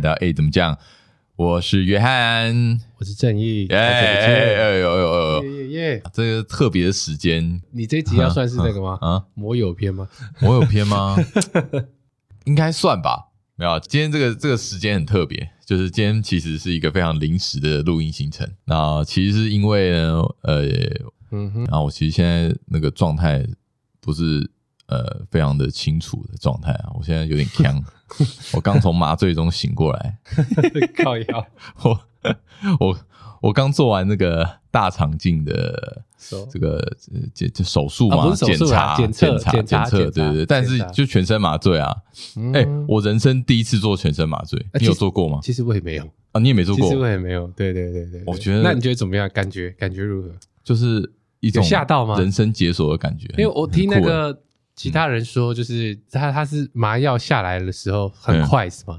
来到哎，怎么讲？我是约翰，我是正义，哎哎哎呦呦呦耶耶！这个特别的时间，你这集要算是那个吗？啊，魔友篇吗？魔友篇吗？应该算吧。没有，今天这个这个时间很特别，就是今天其实是一个非常临时的录音行程。那其实是因为呢，呃，嗯哼，然后我其实现在那个状态不是呃非常的清楚的状态啊，我现在有点 呛，我刚从麻醉中醒过来，靠腰，我我我刚做完那个大肠镜的。这个检就手术嘛，检查检测检测，对对对，但是就全身麻醉啊！哎，我人生第一次做全身麻醉，你有做过吗？其实我也没有啊，你也没做过，其实我也没有。对对对对，我觉得，那你觉得怎么样？感觉感觉如何？就是一种吓到吗？人生解锁的感觉。因为我听那个其他人说，就是他他是麻药下来的时候很快，是吗？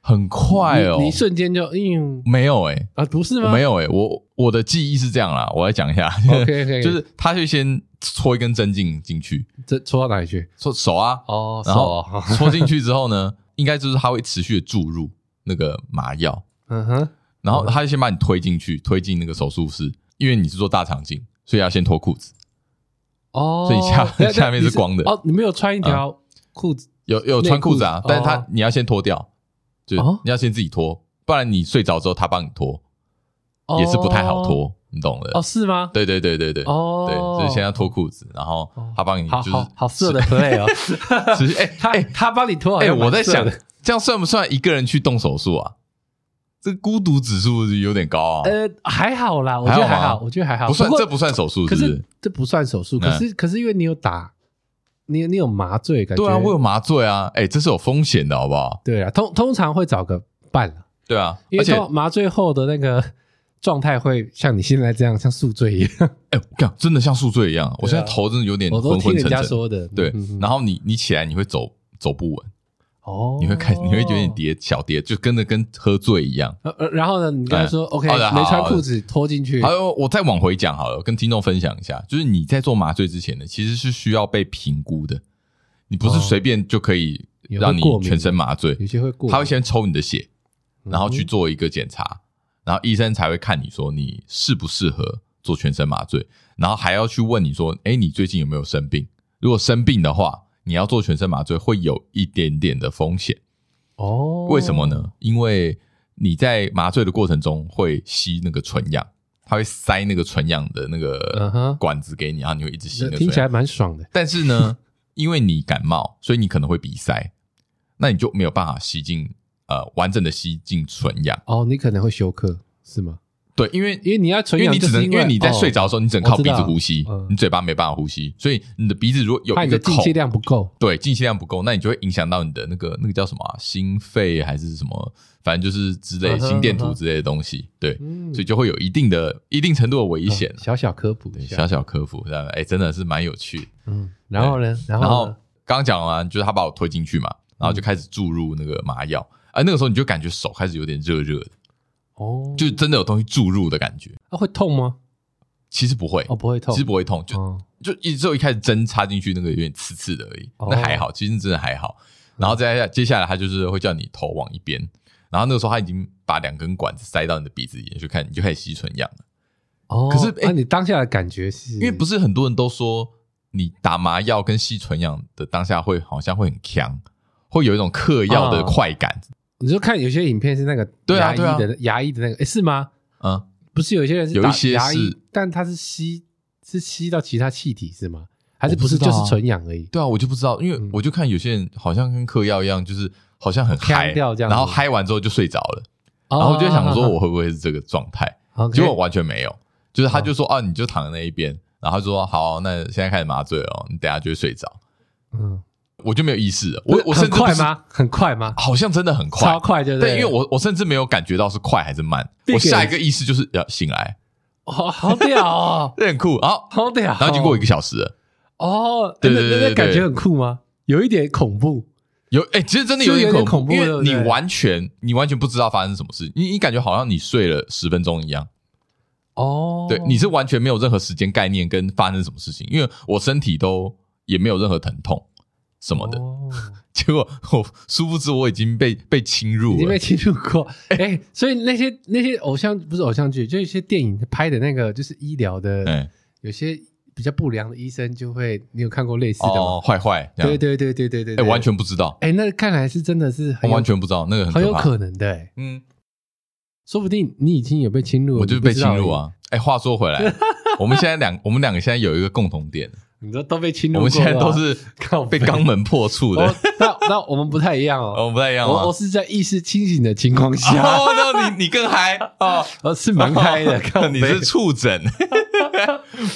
很快哦，你一瞬间就嗯，没有哎啊，不是吗？没有哎，我我的记忆是这样啦，我来讲一下。OK，就是他就先戳一根针进进去，这戳到哪里去？戳手啊，哦，然后 戳进去之后呢，应该就是他会持续的注入那个麻药，嗯哼，然后他就先把你推进去，推进那个手术室，因为你是做大肠镜，所以要先脱裤子。哦，所以下下面是光的。哦，你没有穿一条裤子？有有穿裤子啊，但是他你要先脱掉。就你要先自己脱，不然你睡着之后他帮你脱，也是不太好脱，你懂的。哦，是吗？对对对对对，哦，对，所以先要脱裤子，然后他帮你，就是好色的 play 哦。其实，哎，他他帮你脱，哎，我在想，这样算不算一个人去动手术啊？这孤独指数有点高啊。呃，还好啦，我觉得还好，我觉得还好，不算，这不算手术，可是这不算手术，可是可是因为你有打。你你有麻醉感觉？对啊，我有麻醉啊，哎，这是有风险的，好不好？对啊，通通常会找个伴。对啊，而且麻醉后的那个状态会像你现在这样，像宿醉一样。哎，我讲真的像宿醉一样，我现在头真的有点昏昏沉沉。我都听人家说的。对，然后你你起来你会走走不稳。哦，你会看，你会觉得你跌，小跌，就跟着跟喝醉一样。呃，然后呢，你刚才说 OK，没穿裤子拖进去。还有，我再往回讲好了，跟听众分享一下，就是你在做麻醉之前呢，其实是需要被评估的，你不是随便就可以让你全身麻醉，有些会过，他会先抽你的血，然后去做一个检查，然后医生才会看你说你适不适合做全身麻醉，然后还要去问你说，哎，你最近有没有生病？如果生病的话。你要做全身麻醉，会有一点点的风险哦。为什么呢？因为你在麻醉的过程中会吸那个纯氧，它会塞那个纯氧的那个管子给你，然后你会一直吸。听起来蛮爽的。但是呢，因为你感冒，所以你可能会鼻塞，那你就没有办法吸进呃完整的吸进纯氧。哦，你可能会休克，是吗？对，因为因为你要纯氧，因为你只能因为你在睡着的时候，你只能靠鼻子呼吸，你嘴巴没办法呼吸，所以你的鼻子如果有一个孔，进气量不够，对，进气量不够，那你就会影响到你的那个那个叫什么心肺还是什么，反正就是之类心电图之类的东西，对，所以就会有一定的一定程度的危险。小小科普，小小科普，这样哎，真的是蛮有趣。嗯，然后呢，然后刚刚讲完，就是他把我推进去嘛，然后就开始注入那个麻药，哎，那个时候你就感觉手开始有点热热的。哦，就真的有东西注入的感觉，它会痛吗？其实不会，哦，不会痛，其实不会痛，就就一只有一开始针插进去那个有点刺刺的而已，那还好，其实真的还好。然后再接下来，他就是会叫你头往一边，然后那个时候他已经把两根管子塞到你的鼻子里面，去看你就开始吸纯氧了。哦，可是哎，你当下的感觉是？因为不是很多人都说你打麻药跟吸纯氧的当下会好像会很强，会有一种嗑药的快感。你就看有些影片是那个牙医的牙医的那个，诶是吗？嗯，不是有些人是打牙医，但他是吸是吸到其他气体是吗？还是不是就是纯氧而已？对啊，我就不知道，因为我就看有些人好像跟嗑药一样，就是好像很嗨掉这样，然后嗨完之后就睡着了，然后我就想说我会不会是这个状态？结果完全没有，就是他就说啊，你就躺在那一边，然后他说好，那现在开始麻醉哦，你等下就会睡着。嗯。我就没有意识了，我我甚至快吗？很快吗？好像真的很快，超快，对不对？对，因为我我甚至没有感觉到是快还是慢，我下一个意识就是要醒来，哦，好屌哦，这很酷，好，好屌，然后经过一个小时了，哦，对对对，那感觉很酷吗？有一点恐怖，有哎，其实真的有点恐怖，因为你完全你完全不知道发生什么事，你你感觉好像你睡了十分钟一样，哦，对，你是完全没有任何时间概念跟发生什么事情，因为我身体都也没有任何疼痛。什么的。哦、结果 我殊不知我已经被被侵入了，已经被侵入过。哎、欸，所以那些那些偶像不是偶像剧，就一些电影拍的那个就是医疗的，欸、有些比较不良的医生就会，你有看过类似的吗？哦，坏坏，对对对对对对，哎、欸，完全不知道。哎、欸，那看来是真的是很，我完全不知道那个很，很有可能的、欸。嗯，说不定你已经有被侵入了，我就是被侵入啊。哎、欸，话说回来，我们现在两我们两个现在有一个共同点。你说都被侵入，我们现在都是 被肛门破处的。那那我们不太一样哦，我们不太一样。我我是在意识清醒的情况下。哦，那你你更嗨 哦，是蛮嗨的。你是触诊，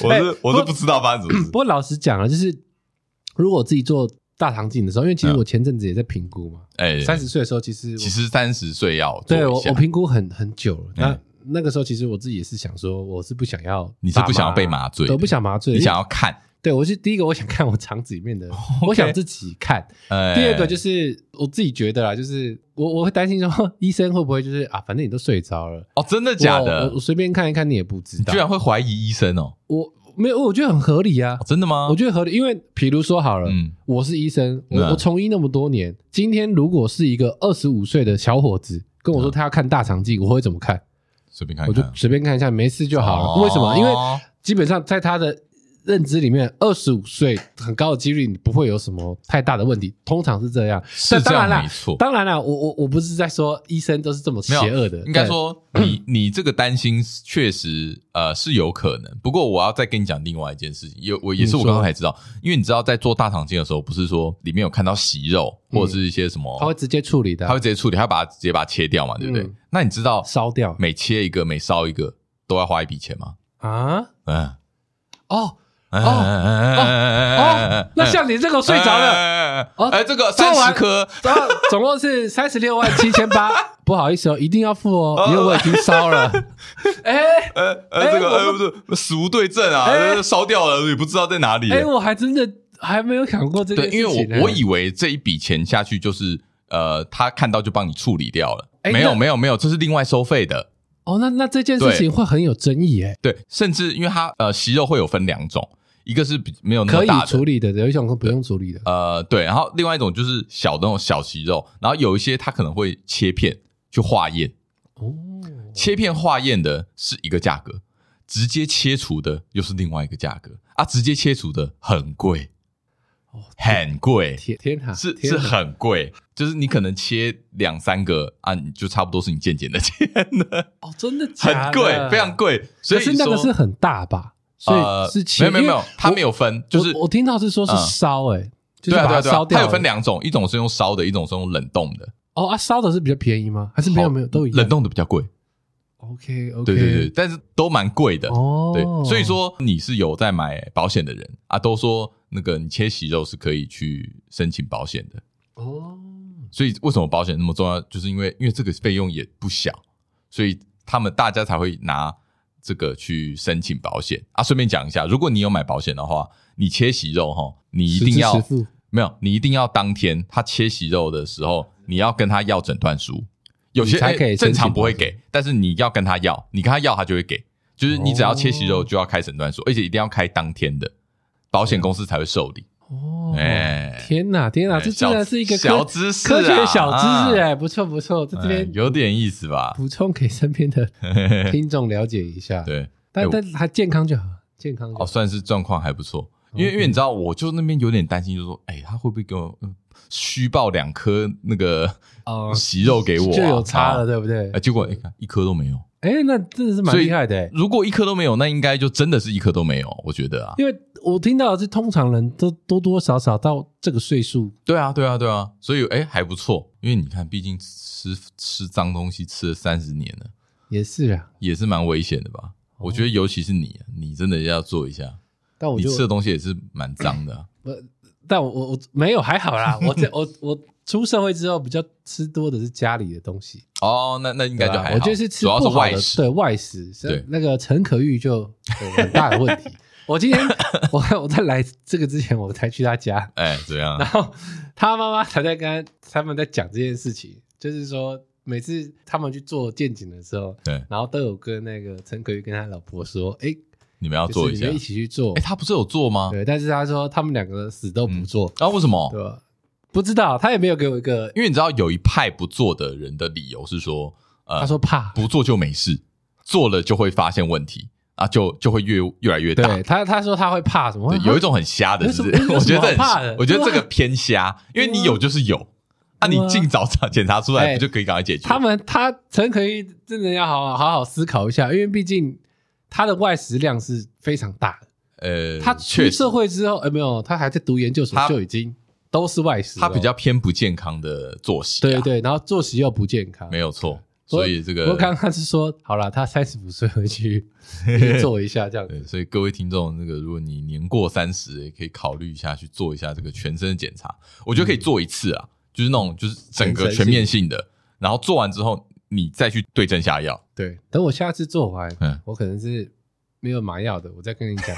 我是我是不知道发生什么事。不过老实讲啊，就是如果我自己做大肠镜的时候，因为其实我前阵子也在评估嘛。哎，三十岁的时候，其实其实三十岁要对我我评估很很久了。那那个时候，其实我自己也是想说，我是不想要，你是不想要被麻醉，我不想麻醉，你想要看。对，我是第一个，我想看我肠子里面的，Okay. 我想自己看。欸、第二个就是我自己觉得啦，就是我我会担心说，医生会不会就是啊，反正你都睡着了哦，真的假的？我随便看一看，你也不知道，你居然会怀疑医生哦？我没有，我觉得很合理啊。哦、真的吗？我觉得合理，因为比如说好了，嗯，我是医生，我、嗯、我从医那么多年，今天如果是一个二十五岁的小伙子跟我说他要看大肠镜，我会怎么看？随便看，看，我就随便看一下，没事就好了。哦、为什么？因为基本上在他的。认知里面，二十五岁很高的几率，你不会有什么太大的问题，通常是这样。是这样，没错。当然了，我我我不是在说医生都是这么邪恶的。应该说，你 你这个担心确实呃是有可能。不过我要再跟你讲另外一件事情，有我也是我刚刚才知道，因为你知道在做大肠镜的时候，不是说里面有看到息肉或者是一些什么，他会直接处理的，他会直接处理，他把它直接把它切掉嘛，对不对？那你知道烧掉，每切一个每烧一个都要花一笔钱吗？啊，嗯，哦。哦哦，那像你这个睡着了，哦，哎，这个三十颗，总共是三十六万七千八，不好意思哦，一定要付哦，因为我已经烧了。哎，呃呃，这个呃不是死无对证啊，烧掉了也不知道在哪里。哎，我还真的还没有想过这个，因为我我以为这一笔钱下去就是呃，他看到就帮你处理掉了，没有没有没有，这是另外收费的。哦，那那这件事情会很有争议哎。对，甚至因为它呃息肉会有分两种。一个是比没有那么大的可以处理的，有一种是不用处理的。呃，对，然后另外一种就是小的那种小息肉，然后有一些它可能会切片去化验。哦，切片化验的是一个价格，直接切除的又是另外一个价格啊！直接切除的很贵，哦，很贵，天天哪，是是很贵，就是你可能切两三个啊，就差不多是你健检的钱了。哦，真的 假的？很贵，非常贵。所以是那个是很大吧？所以是切，没有没有没有，它没有分，就是我听到是说是烧，哎，对啊对啊对啊，它有分两种，一种是用烧的，一种是用冷冻的。哦啊，烧的是比较便宜吗？还是没有没有都一样？冷冻的比较贵。OK OK，对对对，但是都蛮贵的。哦，对，所以说你是有在买保险的人啊，都说那个你切息肉是可以去申请保险的。哦，所以为什么保险那么重要？就是因为因为这个费用也不小，所以他们大家才会拿。这个去申请保险。啊，顺便讲一下，如果你有买保险的话，你切息肉哈，你一定要没有，你一定要当天他切息肉的时候，你要跟他要诊断书，有些正常不会给，但是你要跟他要，你跟他要他就会给，就是你只要切息肉就要开诊断书，而且一定要开当天的，保险公司才会受理。哦，哎，天哪，天哪，这竟然是一个小知识，科学小知识，哎，不错不错，在这边有点意思吧？补充给身边的 听众了解一下。对，但但还健康就好，健康哦，算是状况还不错。因为因为你知道，我就那边有点担心，就是说，哎，他会不会给我虚报两颗那个息肉给我？就有差了，对不对？哎，结果一看一颗都没有。哎，那真的是蛮厉害的。如果一颗都没有，那应该就真的是一颗都没有。我觉得啊，因为。我听到的是，通常人都多多少少到这个岁数，对啊，对啊，对啊，所以哎还不错，因为你看，毕竟吃吃脏东西吃了三十年了，也是啊，也是蛮危险的吧？我觉得尤其是你，你真的要做一下。但我你吃的东西也是蛮脏的。不，但我我我没有还好啦。我在我我出社会之后，比较吃多的是家里的东西。哦，那那应该就还好。我觉得是吃不好的，主要是外食，对外食，对那个陈可玉就有很大的问题。我今天 我我在来这个之前，我才去他家，哎，怎样？然后他妈妈才在跟他们在讲这件事情，就是说每次他们去做健检的时候，对，然后都有跟那个陈可玉跟他老婆说，哎，你们要做一下，一起去做。哎，他不是有做吗？对，但是他说他们两个死都不做。啊？为什么？对吧？不知道，他也没有给我一个，因为你知道有一派不做的人的理由是说，呃，他说怕不做就没事，做了就会发现问题。啊，就就会越越来越大。对他，他说他会怕什么？对，有一种很瞎的，是不是？我觉得很怕的。我觉得这个偏瞎，因为你有就是有，那你尽早查检查出来，不就可以赶快解决？他们他陈可以真的要好好好好思考一下，因为毕竟他的外食量是非常大的。呃，他出社会之后，呃，没有，他还在读研究所，就已经都是外食。他比较偏不健康的作息，对对，然后作息又不健康，没有错。所以这个，我刚刚是说好了，他三十五岁回去做一下这样子。对，所以各位听众，那个如果你年过三十，也可以考虑一下去做一下这个全身的检查。我觉得可以做一次啊，就是那种就是整个全面性的，然后做完之后你再去对症下药。对，等我下次做完，嗯，我可能是没有麻药的，我再跟你讲，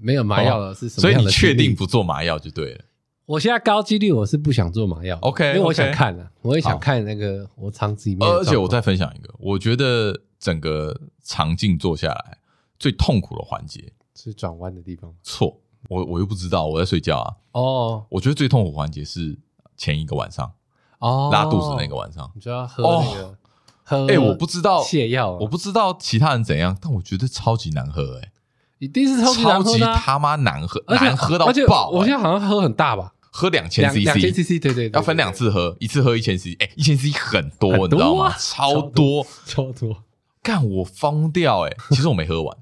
没有麻药的 是什么？所以你确定不做麻药就对了。我现在高几率我是不想做麻药，OK，因为我想看了，我也想看那个我肠子里面。而且我再分享一个，我觉得整个肠镜做下来最痛苦的环节是转弯的地方。错，我我又不知道，我在睡觉啊。哦，我觉得最痛苦环节是前一个晚上，哦，拉肚子那个晚上，你就要喝那个喝。哎，我不知道泻药，我不知道其他人怎样，但我觉得超级难喝，哎，一定是超级难喝，超级他妈难喝，难喝到爆。我现在好像喝很大吧。喝两千 CC，两千 CC，对对，要分两次喝，一次喝一千 CC，哎，一千 CC 很多，你知道吗？超多，超多，干我疯掉，哎，其实我没喝完，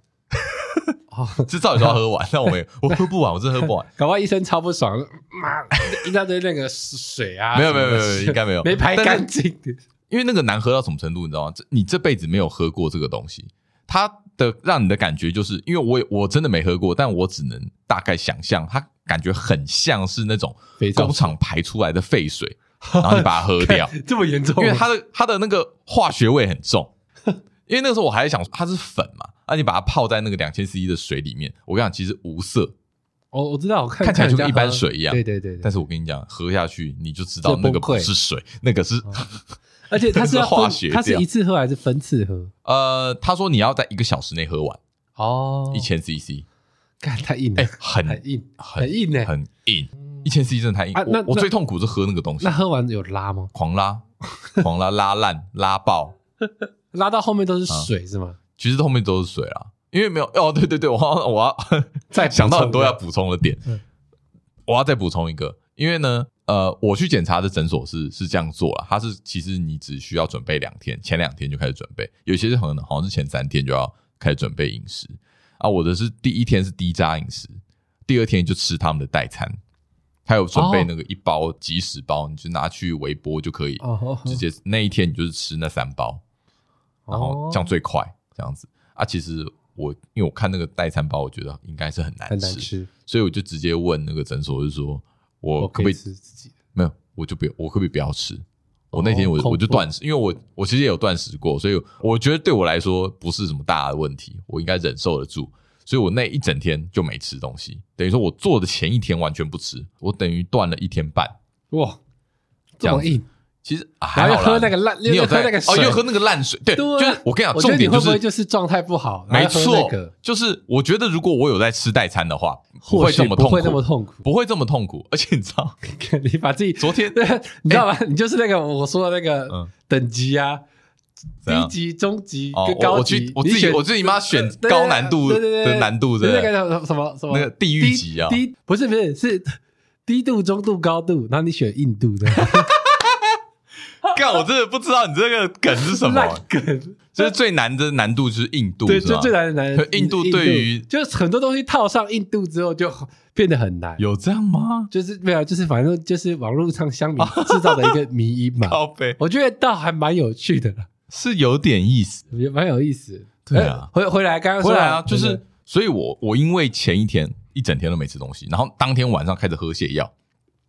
这照理说要喝完，但我没，我喝不完，我真的喝不完，搞不好医生超不爽，妈一大堆那个水啊，没有没有没有，应该没有，没排干净，因为那个难喝到什么程度，你知道吗？这你这辈子没有喝过这个东西，它的让你的感觉就是，因为我我真的没喝过，但我只能大概想象它。感觉很像是那种工厂排出来的废水，然后你把它喝掉，这么严重？因为它的它的那个化学味很重。因为那个时候我还在想，它是粉嘛，那你把它泡在那个两千 CC 的水里面，我跟你讲，其实无色。哦，我知道，我看看起来就跟一般水一样。对对对。但是我跟你讲，喝下去你就知道那个不是水，那个是，而且它是 化学，它是一次喝还是分次喝？呃，他说你要在一个小时内喝完。哦，一千 CC。干太硬了，哎，很硬，很硬呢，很硬。一千 CC 真的太硬。我我最痛苦是喝那个东西。那喝完有拉吗？狂拉，狂拉，拉烂，拉爆，拉到后面都是水是吗？其实后面都是水啊，因为没有哦，对对对，我我要再 想到很多要补充的点，我要再补充一个，因为呢，呃，我去检查的诊所是是这样做了，它是其实你只需要准备两天，前两天就开始准备，有些是可能好像是前三天就要开始准备饮食。啊，我的是第一天是低渣饮食，第二天就吃他们的代餐，还有准备那个一包即食包，你就拿去微波就可以，直接那一天你就是吃那三包，然后这样最快这样子。啊，其实我因为我看那个代餐包，我觉得应该是很难吃，很难吃，所以我就直接问那个诊所，就是说我可不可以吃自己的？没有，我就不我可不可以不要吃？我那天我我就断食，因为我我其实也有断食过，所以我觉得对我来说不是什么大的问题，我应该忍受得住，所以我那一整天就没吃东西，等于说我做的前一天完全不吃，我等于断了一天半。哇，这么硬。其实还有喝那个烂，你有喝那个哦，又喝那个烂水，对，就是我跟你讲，重点就是就是状态不好，没错，就是我觉得如果我有在吃代餐的话，不会这么痛苦，不会这么痛苦，不会这么痛苦，而且你知道，你把自己昨天，你知道吗？你就是那个我说的那个等级啊，低级、中级跟高级，我自己我自己妈选高难度的难度的那个叫什么什么那个地狱级啊，低不是不是是低度、中度、高度，然后你选硬度的。干，我真的不知道你这个梗是什么梗，就是最难的难度就是印度，对，就最难的难度。印度对于就是很多东西套上印度之后就变得很难，有这样吗？就是没有，就是反正就是网络上乡民制造的一个迷因嘛。我觉得倒还蛮有趣的，是有点意思，也蛮有意思。对啊，回回来刚刚回来啊，就是，所以我我因为前一天一整天都没吃东西，然后当天晚上开始喝泻药。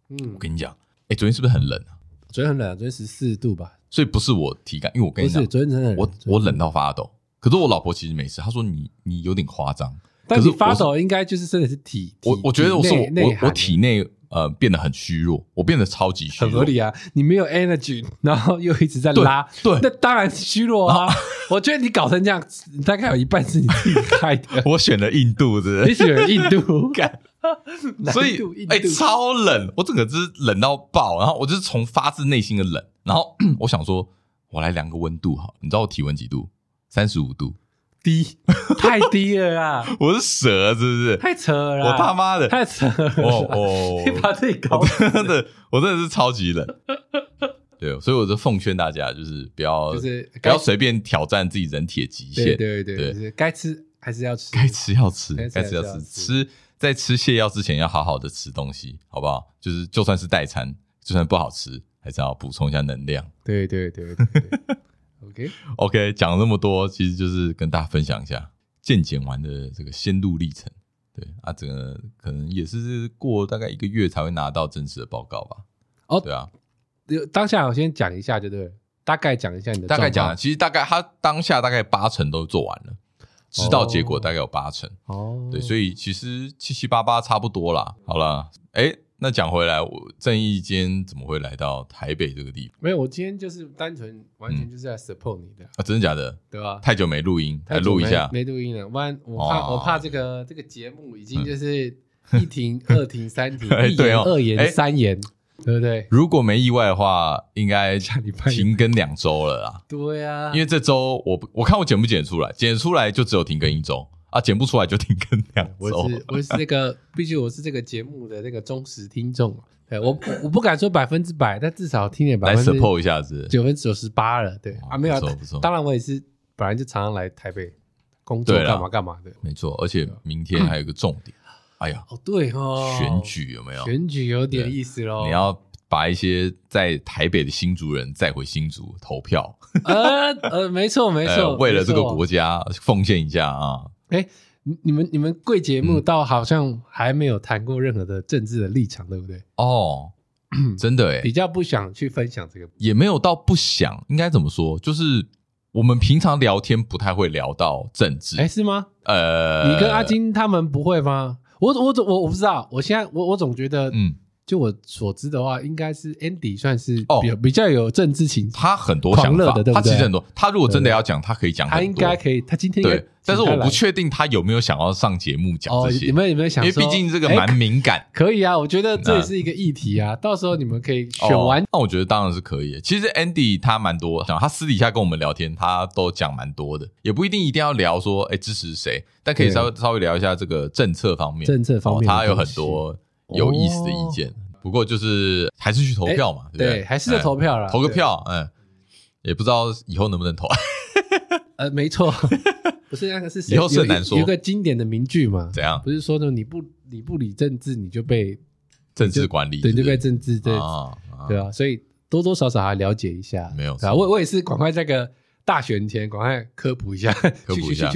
嗯，我跟你讲，哎，昨天是不是很冷啊？昨天很冷，昨天十四度吧，所以不是我体感，因为我跟你讲，昨天真的我我冷到发抖。可是我老婆其实没事，她说你你有点夸张。但是发抖应该就是真的是体，我我觉得我是我我我体内呃变得很虚弱，我变得超级虚弱。很合理啊，你没有 energy，然后又一直在拉，对，对那当然是虚弱啊。啊 我觉得你搞成这样，大概有一半是你自己害的。我选了印度的，你选了印度，所以哎、欸，超冷，我整个就是冷到爆，然后我就是从发自内心的冷，然后 我想说，我来量个温度哈，你知道我体温几度？三十五度。低，太低了啦！我是蛇，是不是？太扯了！我他妈的太扯了！哦哦，你把自己搞真的，我真的是超级冷。对，所以我就奉劝大家，就是不要，就是不要随便挑战自己人体的极限。对对对，就是该吃还是要吃，该吃要吃，该吃要吃。吃在吃泻药之前，要好好的吃东西，好不好？就是就算是代餐，就算不好吃，还是要补充一下能量。对对对。OK OK，讲了那么多，其实就是跟大家分享一下健检完的这个心路历程。对啊，这个可能也是过大概一个月才会拿到正式的报告吧。哦，对啊，当下我先讲一下，就对，大概讲一下你的。大概讲，其实大概他当下大概八成都做完了，知道结果大概有八成。哦，对，所以其实七七八八差不多啦。好了，哎。那讲回来，我郑亦坚怎么会来到台北这个地方？没有，我今天就是单纯完全就是在 support 你的、嗯、啊，真的假的？对吧？太久没录音，来录一下。没录音了，不然我怕、哦、我怕这个这个节目已经就是一停、嗯、二停三停，一言二言三言，欸、对不对？如果没意外的话，应该停更两周了啦。对啊，因为这周我我看我剪不剪出来，剪出来就只有停更一周。啊，剪不出来就停更两周。我是我是这个，毕竟我是这个节目的那个忠实听众。对，我我不敢说百分之百，但至少听点百分之 support 一下子，九分之九十八了。对啊，没有，不错不错。当然我也是本来就常常来台北工作，干嘛干嘛的。没错，而且明天还有一个重点。哎呀，哦对哦，选举有没有？选举有点意思喽。你要把一些在台北的新竹人带回新竹投票。呃呃，没错 没错，为了这个国家奉献一下啊。哎，你你们你们贵节目倒好像还没有谈过任何的政治的立场，对不对？哦，真的哎，比较不想去分享这个，也没有到不想，应该怎么说？就是我们平常聊天不太会聊到政治，哎，是吗？呃，你跟阿金他们不会吗？我我我我不知道，我现在我我总觉得，嗯。就我所知的话，应该是 Andy 算是比比较有政治情，他很多想法，他其实很多。他如果真的要讲，他可以讲，他应该可以。他今天对，但是我不确定他有没有想要上节目讲这些。有没有有没有想？因为毕竟这个蛮敏感。可以啊，我觉得这也是一个议题啊。到时候你们可以选完。那我觉得当然是可以。其实 Andy 他蛮多，讲他私底下跟我们聊天，他都讲蛮多的，也不一定一定要聊说哎支持谁，但可以稍微稍微聊一下这个政策方面。政策方面，他有很多有意思的意见。不过就是还是去投票嘛，对，还是要投票啦，投个票，嗯，也不知道以后能不能投。呃，没错，不是那个是以后是很难说。有个经典的名句嘛，怎样？不是说呢，你不你不理政治，你就被政治管理，对，就被政治对对啊，所以多多少少还了解一下，没有。我我也是赶快这个大选前赶快科普一下，科普一下，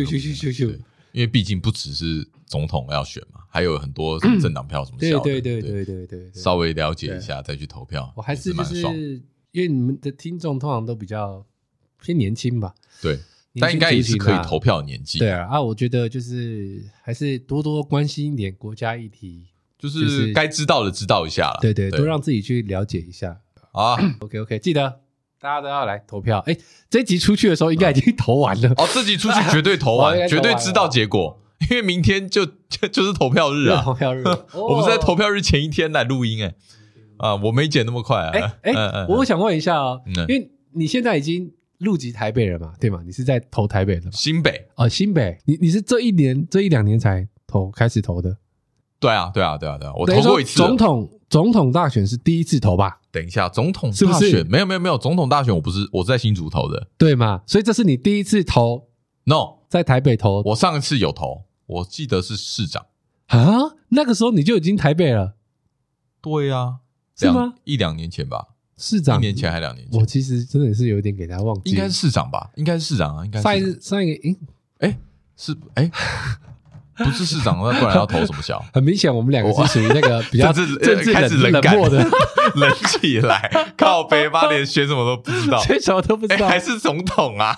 因为毕竟不只是总统要选嘛，还有很多什么政党票什么的，对对对对对对，稍微了解一下再去投票。我还是就是因为你们的听众通常都比较偏年轻吧，对，但应该也是可以投票的年纪。对啊，啊，我觉得就是还是多多关心一点国家议题，就是该知道的知道一下了。对对，多让自己去了解一下啊。OK OK，记得。大家都要来投票，哎，这集出去的时候应该已经投完了。哦，这集出去绝对投完，绝对知道结果，因为明天就 就就是投票日啊！投票日，我们是在投票日前一天来录音，哎，啊，我没剪那么快啊。哎哎，我想问一下哦，因为你现在已经入籍台北了嘛，对吗？你是在投台北的吗？新北哦，新北，你你是这一年这一两年才投开始投的？对啊，对啊，对啊，对啊，我投过一次总统。总统大选是第一次投吧？等一下，总统大选是不是没有没有没有总统大选，我不是我是在新竹投的，对吗？所以这是你第一次投？No，在台北投。我上一次有投，我记得是市长啊，那个时候你就已经台北了？对呀，是吗？一两年前吧，市长，一年前还两年前？我其实真的是有点给他忘记，应该是市长吧？应该是市长啊？应该上一上一个，诶，诶，是诶，不是市长，那不然要投什么小？很明显，我们两个是属于那个比较 政治开始冷漠的，冷起来，靠北巴连选什么都不知道，选什么都不知道，还是总统啊？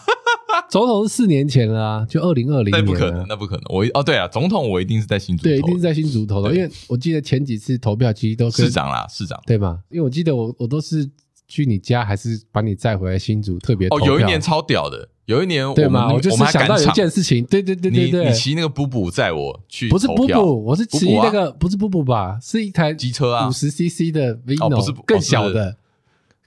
总统是四年前了啊，就二零二零年。那不可能，那不可能。我哦，对啊，总统我一定是在新竹，对，一定是在新竹投的，因为我记得前几次投票其实都是市长啦，市长对吧？因为我记得我我都是去你家，还是把你载回来新竹，特别哦，有一年超屌的。有一年，对吗？我就是想到有一件事情，对对对对对，你骑那个布布载我去，不是布布，我是骑那个不是布布吧？是一台机车啊，五十 CC 的 Vino，不是更小的。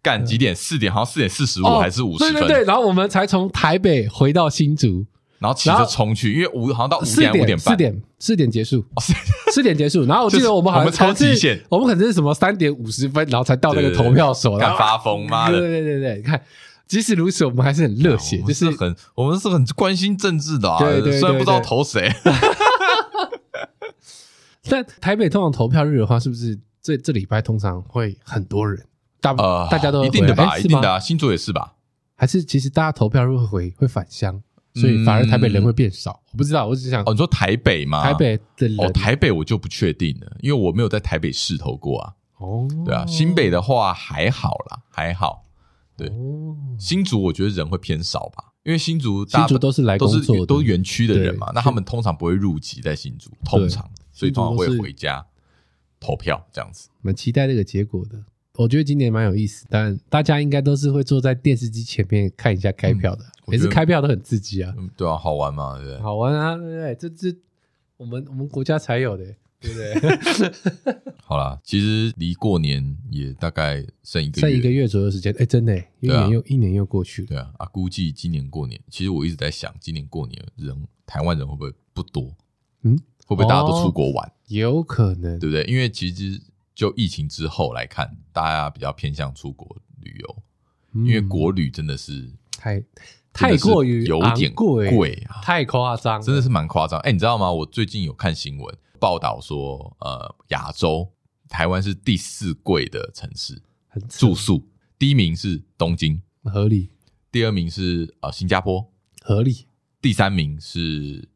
干几点？四点，好像四点四十五还是五十分？对对对，然后我们才从台北回到新竹，然后骑车冲去，因为五好像到五点五点半，四点四点结束，四点结束。然后我记得我们好像超极限，我们可能是什么三点五十分，然后才到那个投票所，然后发疯妈的，对对对对，你看。即使如此，我们还是很热血，就是很，我们是很关心政治的啊。对对，虽然不知道投谁。但台北通常投票日的话，是不是这这礼拜通常会很多人？大大家都一定的吧，一定的啊。新竹也是吧？还是其实大家投票日会回会返乡，所以反而台北人会变少？我不知道，我只想哦，你说台北吗？台北的人哦，台北我就不确定了，因为我没有在台北市投过啊。哦，对啊，新北的话还好啦，还好。对，新竹我觉得人会偏少吧，因为新竹大新竹都是来都是都是园区的人嘛，那他们通常不会入籍在新竹，通常所以通常会回家投票这样子。蛮期待这个结果的，我觉得今年蛮有意思，但大家应该都是会坐在电视机前面看一下开票的，每次开票都很刺激啊，对啊，好玩嘛，对不对？好玩啊，对不对？这这我们我们国家才有的。对不对？好啦，其实离过年也大概剩一个月，剩一个月左右时间。哎，真的，一年又一年又过去了。对啊，啊，估计今年过年，其实我一直在想，今年过年人台湾人会不会不多？嗯，会不会大家都出国玩？有可能，对不对？因为其实就疫情之后来看，大家比较偏向出国旅游，因为国旅真的是太太过于有点贵贵啊，太夸张，真的是蛮夸张。哎，你知道吗？我最近有看新闻。报道说，呃，亚洲台湾是第四贵的城市，住宿。第一名是东京，合理；第二名是呃新加坡，合理；第三名是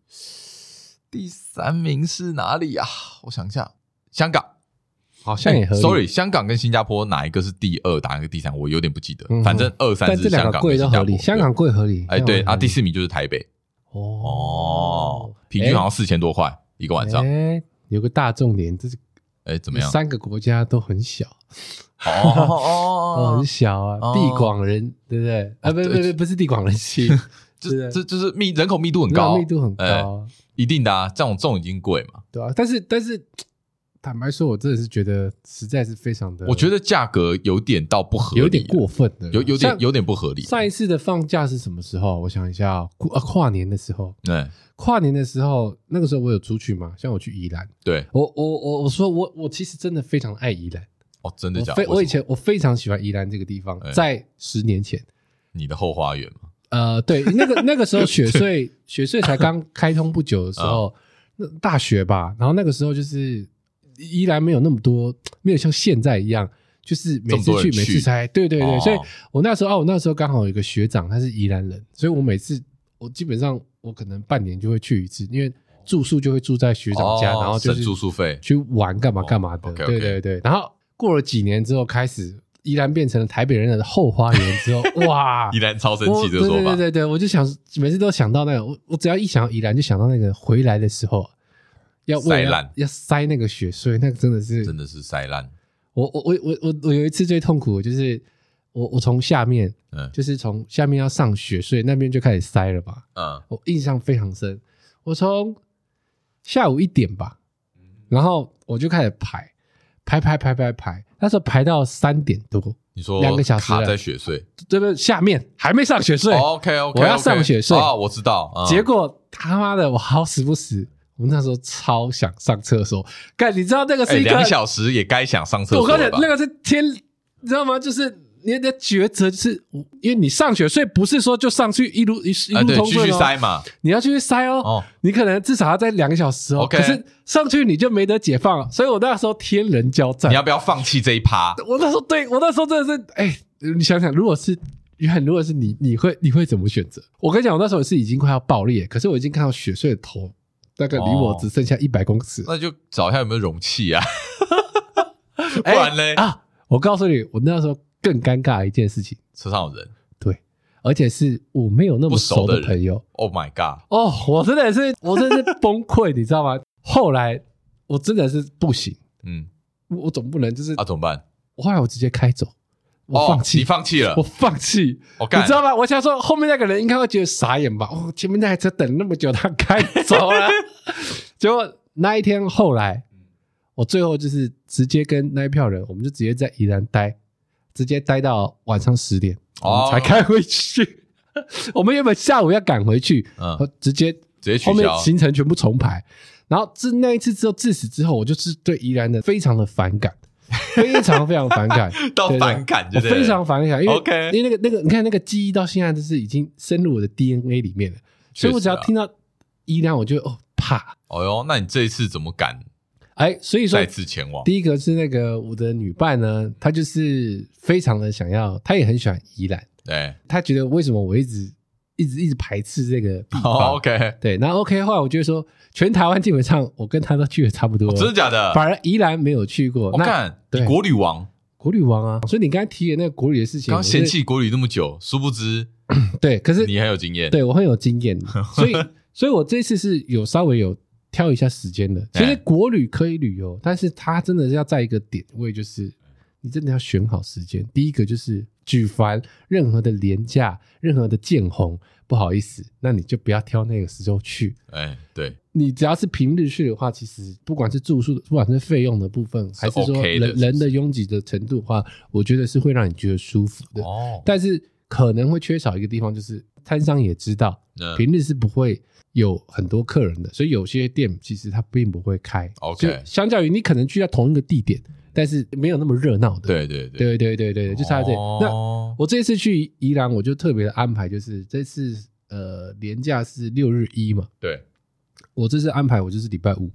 第三名是哪里啊？我想一下，香港好像也合理。Sorry，香港跟新加坡哪一个是第二，哪一个第三？我有点不记得，反正二三是香港跟新加坡，香港贵合理。哎，对啊，第四名就是台北，哦，平均好像四千多块。一个晚上，哎，有个大重点，这是，哎，怎么样？三个国家都很小，哦 哦，很小啊，地广人，对不对？啊，不不不，不是地广人稀，这这就是密人口密度很高，密度很高，一定的啊，这种这种已经贵嘛，对啊，但是但是。坦白说，我真的是觉得实在是非常的，我觉得价格有点到不合理，有点过分的，有有点有点不合理。上一次的放假是什么时候？我想一下，跨跨年的时候。对，跨年的时候，那个时候我有出去嘛？像我去宜兰，对我我我我说我我其实真的非常爱宜兰哦，真的假的？我以前我非常喜欢宜兰这个地方，在十年前，你的后花园嘛？呃，对，那个那个时候雪穗雪穗才刚开通不久的时候，那大学吧，然后那个时候就是。宜兰没有那么多，没有像现在一样，就是每次去每次猜，对对对，所以我那时候啊，我那时候刚好有一个学长，他是宜兰人，所以我每次我基本上我可能半年就会去一次，因为住宿就会住在学长家，然后就是住宿费。去玩干嘛干嘛的，对对对。然后过了几年之后，开始宜兰变成了台北人的后花园之后，哇，宜兰超神奇的说法，对对对对，我就想每次都想到那个，我我只要一想到宜兰，就想到那个回来的时候。要塞烂，要塞那个雪隧，那个真的是真的是塞烂。我我我我我我有一次最痛苦的就是我我从下面，嗯，就是从下面要上雪隧那边就开始塞了吧，嗯，我印象非常深。我从下午一点吧，然后我就开始排排排排排排，那时候排到三点多，你说两个小时卡在雪隧，对不对？下面还没上雪隧，OK OK，我要上雪隧啊，我知道。结果他妈的，我好死不死。我那时候超想上厕所，干，你知道那个是一个两小时也该想上厕所。我告诉你，那个是天，你知道吗？就是你的抉择，就是因为你上学，所以不是说就上去一路一一路通顺哦，塞嘛，你要继续塞哦。你可能至少要在两个小时哦。可是上去你就没得解放了，所以我那时候天人交战。你要不要放弃这一趴？我那时候对我那时候真的是，哎，你想想，如果是约翰，如果是你，你会你会怎么选择？我跟你讲，我那时候是已经快要爆裂，可是我已经看到雪隧的头。大概离我只剩下一百公尺，那就找一下有没有容器啊。不然嘞啊！我告诉你，我那时候更尴尬的一件事情，车上有人，对，而且是我没有那么熟的朋友。Oh my god！哦，我真的是，我真的是崩溃，你知道吗？后来我真的是不行，嗯，我总不能就是啊，怎么办？我后来我直接开走，我放弃，你放弃了，我放弃，你知道吗？我想说后面那个人应该会觉得傻眼吧？哦，前面那台车等那么久，他开走了，结果那一天后来。我最后就是直接跟那一票人，我们就直接在宜兰待，直接待到晚上十点，我们才开回去。我们原本下午要赶回去，嗯，直接直接后面行程全部重排。然后自那一次之后，自此之后，我就是对宜兰的非常的反感，非常非常反感，到反感，我非常反感，因为因为那个那个，你看那个记忆到现在就是已经深入我的 DNA 里面了，所以我只要听到宜兰，我就哦怕。哦哟，那你这一次怎么敢？哎，所以说再次前往。第一个是那个我的女伴呢，她就是非常的想要，她也很喜欢宜兰。对，她觉得为什么我一直一直一直排斥这个地方？OK，对，那 OK 的话，我觉得说全台湾基本上我跟他都去的差不多，真的假的？反而宜兰没有去过。我看对国旅王，国旅王啊，所以你刚才提的那个国旅的事情，刚嫌弃国旅那么久，殊不知 对，可是你很有经验，对我很有经验，所以所以我这次是有稍微有。挑一下时间的，其实国旅可以旅游，但是它真的是要在一个点位，就是你真的要选好时间。第一个就是举凡任何的廉价、任何的见红，不好意思，那你就不要挑那个时候去。哎，对，你只要是平日去的话，其实不管是住宿，不管是费用的部分，还是说人人的拥挤的程度的话，我觉得是会让你觉得舒服的。哦，但是可能会缺少一个地方，就是摊商也知道，平日是不会。有很多客人的，所以有些店其实它并不会开。OK，相较于你可能去到同一个地点，但是没有那么热闹的。对对对对对对对，就差在这里。哦、那我这次去宜兰，我就特别的安排，就是这次呃年假是六日一嘛。对，我这次安排我就是礼拜五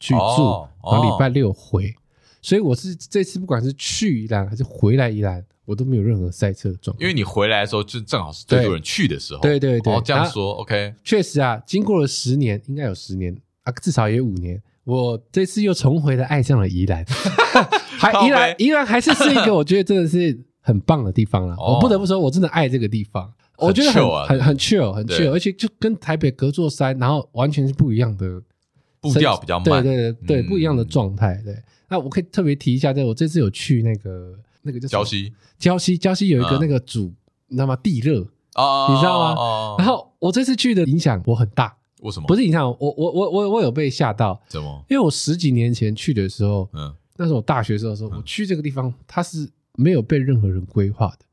去住，哦、然后礼拜六回，哦、所以我是这次不管是去宜兰还是回来宜兰。我都没有任何赛车状况，因为你回来的时候就正好是最多人去的时候。对对对，哦，这样说 OK，确实啊，经过了十年，应该有十年啊，至少也有五年。我这次又重回了爱上了宜兰，还宜兰宜兰还是是一个我觉得真的是很棒的地方了。我不得不说，我真的爱这个地方，我觉得很很很 chill，很 chill，而且就跟台北隔座山，然后完全是不一样的步调，比较慢，对对对，不一样的状态。对，那我可以特别提一下，这我这次有去那个。那个叫礁溪，礁溪，礁溪有一个那个主，你知道吗？地热啊，你知道吗？然后我这次去的影响我很大，为什么？不是你看我，我我我我有被吓到，怎么？因为我十几年前去的时候，嗯，那时候我大学时候的时候，我去这个地方，它是没有被任何人规划的，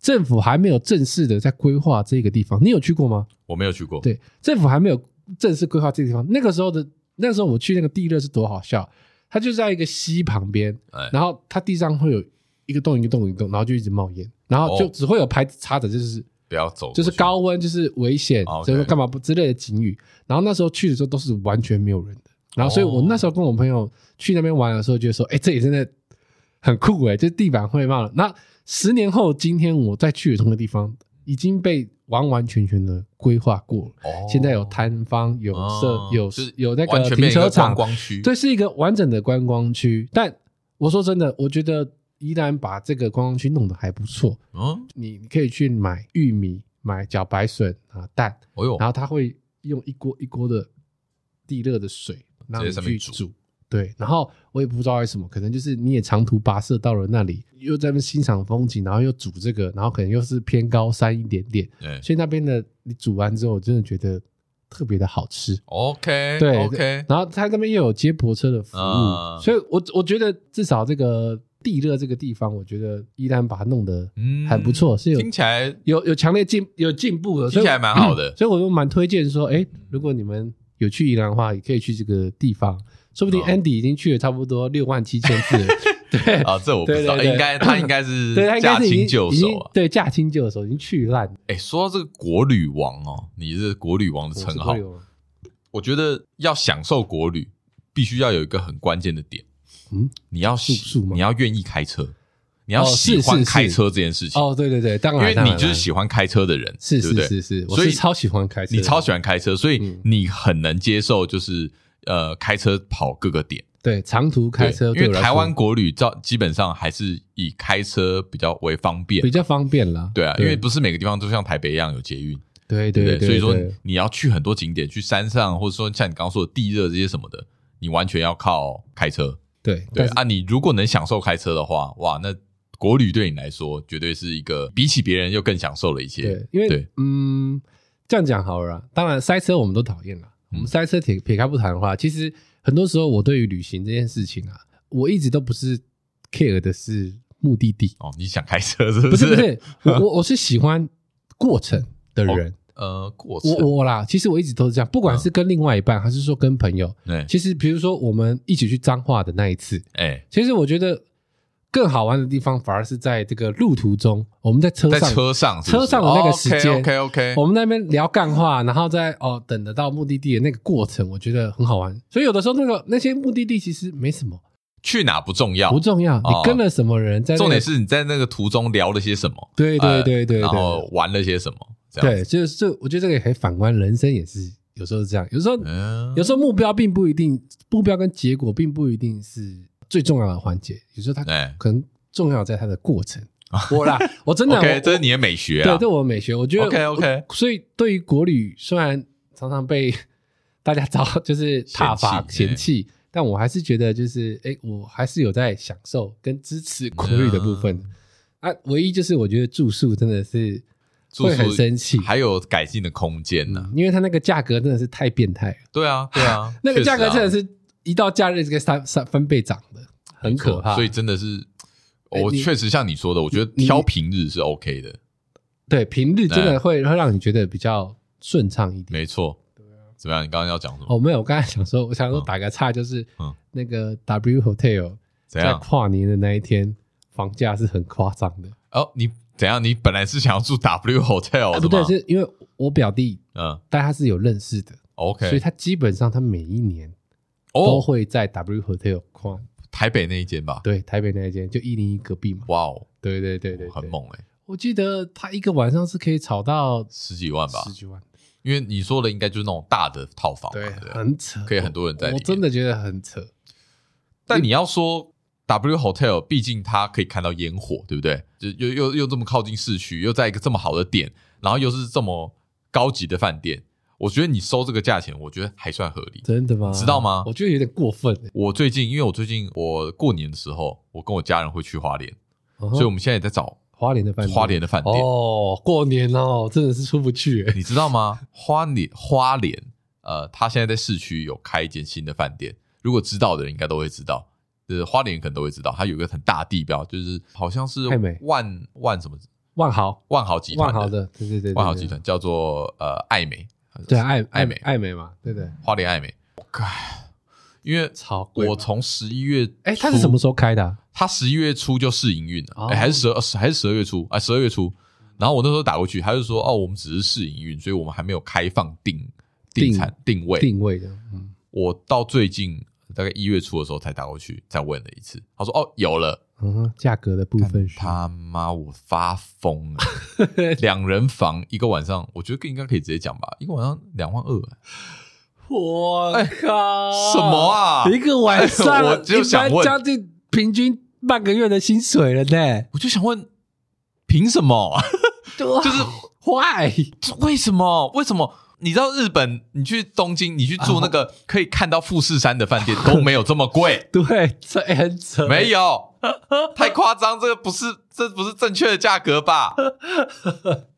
政府还没有正式的在规划这个地方。你有去过吗？我没有去过。对，政府还没有正式规划这个地方。那个时候的那时候我去那个地热是多好笑，它就在一个溪旁边，然后它地上会有。一个洞一个洞一个洞，然后就一直冒烟，然后就只会有牌子插着，就是不要走，就是高温，就是危险，就是干嘛不之类的警语。然后那时候去的时候都是完全没有人的，然后所以我那时候跟我朋友去那边玩的时候，就说：“哎，这里真的很酷哎，就是地板会冒。”那十年后今天我再去的同个地方，已经被完完全全的规划过了。现在有摊方，有设，有有那个停车场，这是一个完整的观光区。但我说真的，我觉得。宜兰把这个观光区弄得还不错，嗯，你你可以去买玉米、买茭白笋啊、蛋，哦哟，然后他会用一锅一锅的地热的水让你去煮，对，然后我也不知道为什么，可能就是你也长途跋涉到了那里，又在那欣赏风景，然后又煮这个，然后可能又是偏高山一点点，对，所以那边的你煮完之后，我真的觉得特别的好吃，OK，对，OK，然后他那边又有接驳车的服务，所以我我觉得至少这个。地热这个地方，我觉得宜兰把它弄得很不错，是有听起来有有强烈进有进步的，听起来蛮好的，所以我就蛮推荐说，哎，如果你们有去宜兰的话，也可以去这个地方，说不定 Andy 已经去了差不多六万七千次了。对。啊，这我不知道，应该他应该是 驾轻就熟啊，对，驾轻就熟，已经去烂。哎，说到这个国旅王哦，你是国旅王的称号，我觉得要享受国旅，必须要有一个很关键的点。嗯，你要你要愿意开车，你要喜欢开车这件事情。哦，对对对，当然，因为你就是喜欢开车的人，是对不对？是是是，所以超喜欢开车，你超喜欢开车，所以你很能接受，就是呃，开车跑各个点。对，长途开车，因为台湾国旅照基本上还是以开车比较为方便，比较方便啦。对啊，因为不是每个地方都像台北一样有捷运。对对对，所以说你要去很多景点，去山上，或者说像你刚刚说的地热这些什么的，你完全要靠开车。对对啊，你如果能享受开车的话，哇，那国旅对你来说绝对是一个比起别人又更享受了一些。对，因为嗯，这样讲好了，当然塞车我们都讨厌了，我们塞车撇撇开不谈的话，其实。很多时候，我对于旅行这件事情啊，我一直都不是 care 的是目的地哦。你想开车是不是？不是不是，我我我是喜欢过程的人。哦、呃，过程。我我啦，其实我一直都是这样，不管是跟另外一半，还是说跟朋友。对、嗯，其实比如说我们一起去彰化的那一次，哎、欸，其实我觉得。更好玩的地方，反而是在这个路途中，我们在车上，在车上是是，车上的那个时间，OK OK，我们那边聊干话，然后在哦等得到目的地的那个过程，我觉得很好玩。所以有的时候，那个那些目的地其实没什么，去哪不重要，不重要，你跟了什么人，在、那个、重点是你在那个途中聊了些什么，对对对对，然后玩了些什么，对，就是这，我觉得这个也可以反观人生，也是有时候是这样，有时候、嗯、有时候目标并不一定，目标跟结果并不一定是最重要的环节，有时候它可能。重要在它的过程，我啦，我真的，OK，这是你的美学啊，对，这是我的美学，我觉得，OK OK，所以对于国旅，虽然常常被 大家遭就是挞伐嫌弃，但我还是觉得就是，哎，我还是有在享受跟支持国旅的部分。啊，唯一就是我觉得住宿真的是会很生气，还有改进的空间呢，因为它那个价格真的是太变态了。对啊，对啊，那个价格真的是一到假日这个三三分倍涨的，很可怕，所以真的是。我确实像你说的，我觉得挑平日是 OK 的。对，平日真的会会让你觉得比较顺畅一点。没错。怎么样？你刚刚要讲什么？哦，没有，我刚才想说，我想说打个岔，就是那个 W Hotel 在跨年的那一天，房价是很夸张的。哦，你怎样？你本来是想要住 W Hotel 的吗？不对，是因为我表弟，嗯，但他是有认识的，OK，所以他基本上他每一年都会在 W Hotel 跨。台北那一间吧，对，台北那一间就一零一隔壁嘛。哇哦，对对对对，很猛哎！我记得他一个晚上是可以炒到十几万吧，十几万。因为你说的应该就是那种大的套房，对，很扯，可以很多人在里面。我真的觉得很扯。但你要说 W Hotel，毕竟它可以看到烟火，对不对？就又又又这么靠近市区，又在一个这么好的点，然后又是这么高级的饭店。我觉得你收这个价钱，我觉得还算合理。真的吗？知道吗？我觉得有点过分。我最近，因为我最近我过年的时候，我跟我家人会去花莲，所以我们现在也在找花莲的饭店。花莲的饭店哦，过年哦，真的是出不去。你知道吗？花莲花莲，呃，他现在在市区有开一间新的饭店。如果知道的人应该都会知道，就是花莲可能都会知道，它有一个很大地标，就是好像是万万什么万豪万豪集团万豪的，对对对，万豪集团叫做呃爱美。对，爱爱美爱美嘛，对对，花莲爱美，因为超贵。我从十一月，哎，它是什么时候开的？它十一月初就试营运了，哎，还是十二还是十二月初啊？十二月初，然后我那时候打过去，他就说，哦，我们只是试营运，所以我们还没有开放定定产定位定位的。嗯，我到最近大概一月初的时候才打过去，再问了一次，他说，哦，有了。嗯，价格的部分是他妈我发疯了，两人房一个晚上，我觉得应该可以直接讲吧，一个晚上两万二，我靠，什么啊？一个晚上，我就想问，将近平均半个月的薪水了呢，我就想问，凭什么？就是 why？为什么？为什么？你知道日本，你去东京，你去住那个可以看到富士山的饭店 都没有这么贵，对，这很扯，没有。太夸张，这个不是，这不是正确的价格吧？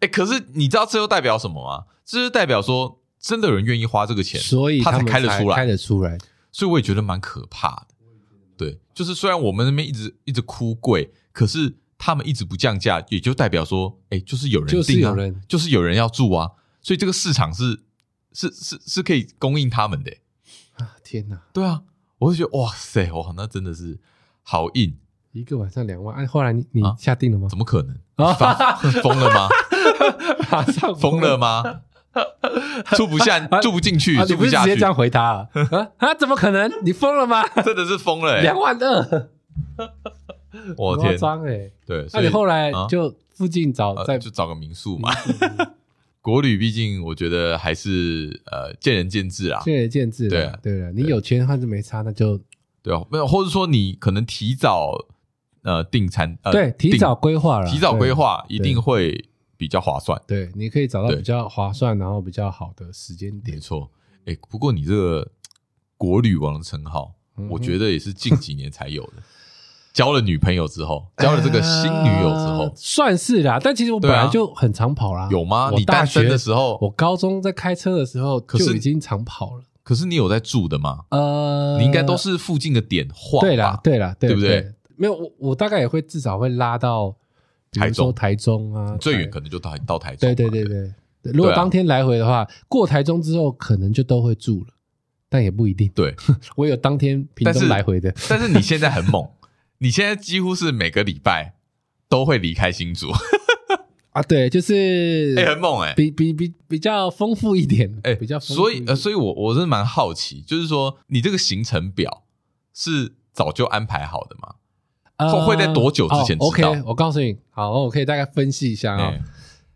哎，可是你知道这又代表什么吗？这是代表说真的有人愿意花这个钱，所以他才开得出来，开得出来。所以我也觉得蛮可怕的。对，就是虽然我们那边一直一直哭贵，可是他们一直不降价，也就代表说，哎，就是有人订啊，就是有人，就是有人要住啊。所以这个市场是是是是可以供应他们的。啊，天哪！对啊，我就觉得哇塞，哇，那真的是好硬。一个晚上两万，哎，后来你你下定了吗？怎么可能？疯了吗？马上疯了吗？住不下，住不进去，住不下去。直接这样回答啊？啊？怎么可能？你疯了吗？真的是疯了，两万二。我天，夸张哎！对，那你后来就附近找，再就找个民宿嘛。国旅毕竟我觉得还是呃见仁见智啊，见仁见智。对对了，你有钱还是没差，那就对啊，没有，或者说你可能提早呃订餐，对，提早规划了，提早规划一定会比较划算。对，你可以找到比较划算，然后比较好的时间点。没错，哎，不过你这个国旅王的称号。我觉得也是近几年才有的，交了女朋友之后，交了这个新女友之后，算是啦。但其实我本来就很常跑啦。有吗？你单身的时候，我高中在开车的时候就已经常跑了。可是你有在住的吗？呃，你应该都是附近的点晃。对啦，对啦，对不对？没有，我我大概也会至少会拉到台中，台中啊，最远可能就到到台中。对对对对，如果当天来回的话，过台中之后可能就都会住了。但也不一定。对，我有当天平时来回的但。但是你现在很猛，你现在几乎是每个礼拜都会离开新竹啊。对，就是哎，很猛哎，比比比比较丰富一点哎，比较丰富。所以呃，所以我我是蛮好奇，就是说你这个行程表是早就安排好的吗？呃，会在多久之前知道？哦，OK，我告诉你，好，我可以大概分析一下啊。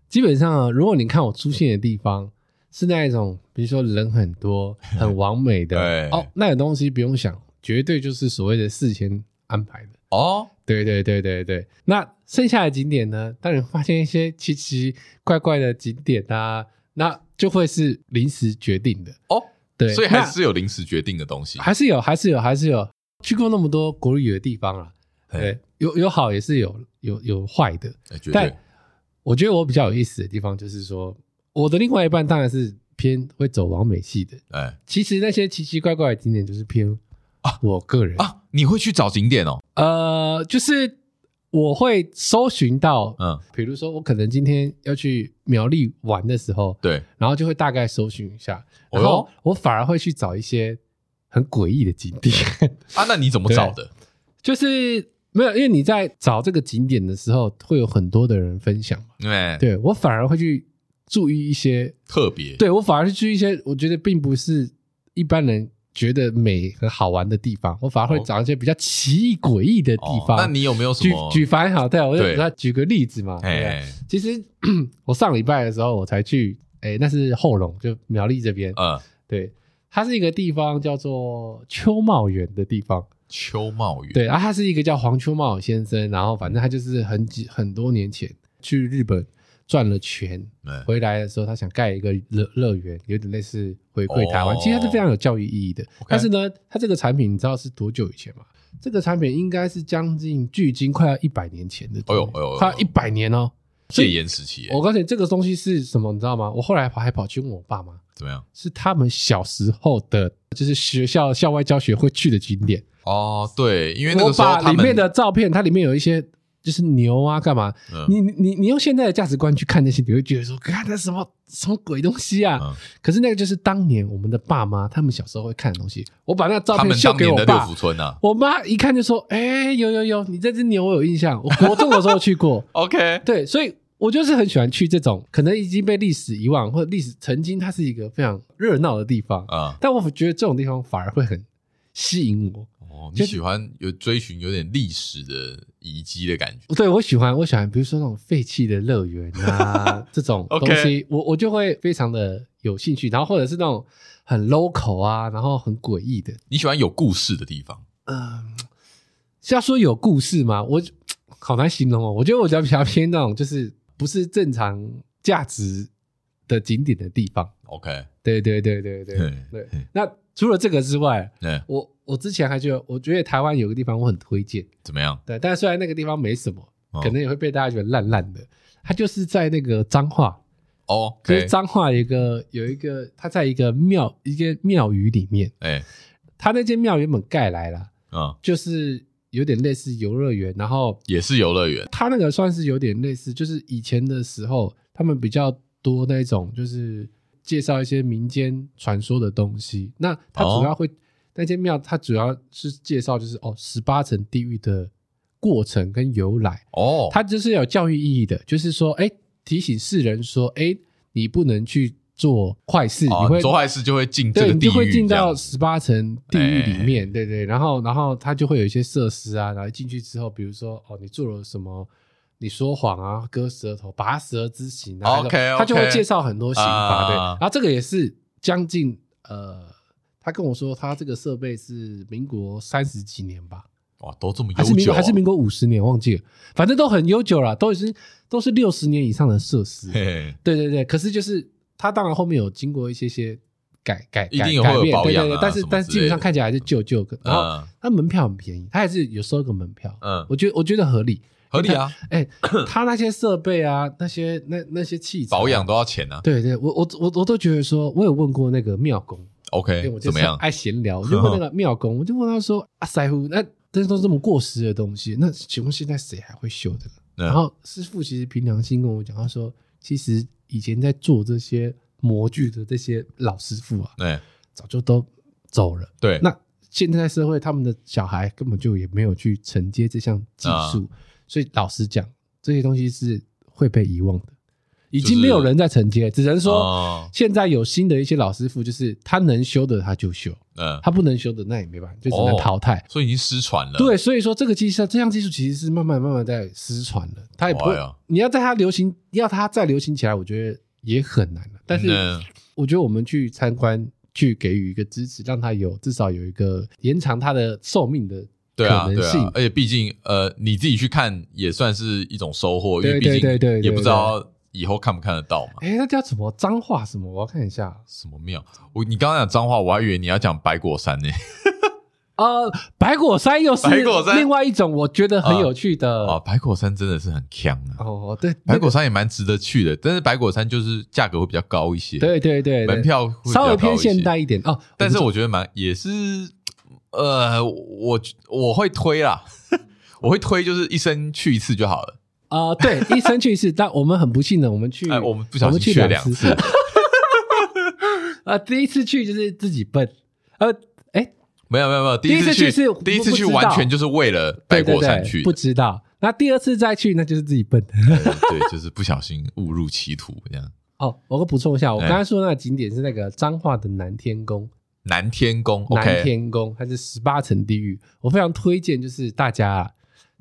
基本上啊，如果你看我出现的地方。是那一种，比如说人很多、很完美的对哦，那种东西不用想，绝对就是所谓的事先安排的哦。对对对对对，那剩下的景点呢？当你发现一些奇奇怪怪的景点啊，那就会是临时决定的哦。对，所以还是有临时决定的东西，还是有，还是有，还是有。去过那么多国旅的地方啊，对，有有好也是有有有坏的，但我觉得我比较有意思的地方就是说。我的另外一半当然是偏会走网美系的，哎，其实那些奇奇怪怪的景点就是偏啊，我个人啊，你会去找景点哦？呃，就是我会搜寻到，嗯，比如说我可能今天要去苗栗玩的时候，对，然后就会大概搜寻一下，然后我反而会去找一些很诡异的景点啊。那你怎么找的？就是没有，因为你在找这个景点的时候，会有很多的人分享嘛，对，对我反而会去。注意一些特别，对我反而是注意一些，我觉得并不是一般人觉得美和好玩的地方，我反而会找一些比较奇异诡异的地方。那你有没有什么举举凡好？对，我就给他举个例子嘛。对，其实 我上礼拜的时候我才去，哎，那是后龙，就苗栗这边。嗯，对，它是一个地方叫做秋茂园的地方。秋茂园，对，然后他是一个叫黄秋茂先生，然后反正他就是很几很多年前去日本。赚了钱回来的时候，他想盖一个乐乐园，有点类似回馈台湾。其实它是非常有教育意义的。但是呢，它这个产品你知道是多久以前吗？这个产品应该是将近距今快要一百年前的。哎呦哎呦，快要一百年哦，戒严时期。我告诉你，这个东西是什么？你知道吗？我后来跑还跑去问我爸妈，怎么样？是他们小时候的，就是学校校外教学会去的景点。哦，对，因为那个时候里面的照片，它里面有一些。就是牛啊，干嘛？嗯、你你你用现在的价值观去看那些，你会觉得说，看那什么什么鬼东西啊？嗯、可是那个就是当年我们的爸妈他们小时候会看的东西。我把那个照片秀给我爸，啊、我妈一看就说：“哎、欸，有有有，你这只牛我有印象，我国中的时候去过。”OK，对，所以我就是很喜欢去这种可能已经被历史遗忘，或者历史曾经它是一个非常热闹的地方啊。嗯、但我觉得这种地方反而会很吸引我。哦，你喜欢有追寻有点历史的遗迹的感觉？对，我喜欢，我喜欢，比如说那种废弃的乐园啊，这种东西，我我就会非常的有兴趣。然后或者是那种很 local 啊，然后很诡异的。你喜欢有故事的地方？嗯，是要说有故事吗？我好难形容哦。我觉得我比较比较偏那种，就是不是正常价值的景点的地方。OK，对对对对对对。对那除了这个之外，对。我。我之前还觉得，我觉得台湾有个地方我很推荐，怎么样？对，但是虽然那个地方没什么，哦、可能也会被大家觉得烂烂的。它就是在那个彰化。哦，就是彰化有一个有一个，它在一个庙一个庙宇里面，哎，它那间庙原本盖来了，嗯，就是有点类似游乐园，然后也是游乐园，它那个算是有点类似，就是以前的时候，他们比较多那种，就是介绍一些民间传说的东西。那它主要会。哦那间庙它主要是介绍，就是哦，十八层地狱的过程跟由来哦，它就是有教育意义的，就是说，哎，提醒世人说，哎，你不能去做坏事，你会做坏事就会进这个地狱，你就会进到十八层地狱里面，对对。然后然后他就会有一些设施啊，然后进去之后，比如说哦，你做了什么？你说谎啊，割舌头、拔舌之刑啊，OK，他就会介绍很多刑罚，对。然后这个也是将近呃，他跟我说他这个设备是民国三十几年吧。哇，都这么悠久，还是民国还是民国五十年，忘记了，反正都很悠久了，都已经都是六十年以上的设施。对对对，可是就是他当然后面有经过一些些改改改改变，对对对，但是但是基本上看起来还是旧旧的。然后他门票很便宜，他还是有收个门票。嗯，我觉得我觉得合理。合理啊！哎，他那些设备啊，那些那那些器材保养都要钱啊。对对，我我我我都觉得说，我有问过那个庙工，OK，怎么样？爱闲聊，我就问那个庙工，我就问他说：“啊，师傅，那这些都这么过时的东西，那请问现在谁还会修的？”然后师傅其实凭良心跟我讲，他说：“其实以前在做这些模具的这些老师傅啊，对，早就都走了。对，那现在社会，他们的小孩根本就也没有去承接这项技术。”所以老实讲，这些东西是会被遗忘的，已经没有人在承接，只能说现在有新的一些老师傅，就是他能修的他就修，嗯，他不能修的那也没办法，就只能淘汰。所以已经失传了。对，所以说这个技术，这项技术其实是慢慢慢慢在失传了。它也不会，你要在它流行，要它再流行起来，我觉得也很难了。但是我觉得我们去参观，去给予一个支持，让它有至少有一个延长它的寿命的。对啊，对啊，而且毕竟，呃，你自己去看也算是一种收获，因为毕竟也不知道以后看不看得到嘛。哎，那叫什么脏话什么？我要看一下什么庙。我你刚刚讲脏话，我还以为你要讲白果山呢。呃，白果山又是另外一种我觉得很有趣的。哦，白果山真的是很强啊。哦，对，白果山也蛮值得去的，但是白果山就是价格会比较高一些。对对对，门票稍微偏现代一点哦。但是我觉得蛮也是。呃，我我会推啦，我会推，就是一生去一次就好了。啊、呃，对，一生去一次。但我们很不幸的，我们去，哎、我们不小心去了两次。啊，第一次去就是自己笨。呃，哎，没有没有没有，第一次去是第一次去完全就是为了拜过山去，不知道。那第二次再去，那就是自己笨。对，就是不小心误入歧途这样。哦，我补充一下，我刚才说的那个景点是那个彰化的南天宫。南天宫、南天宫，它是十八层地狱，我非常推荐，就是大家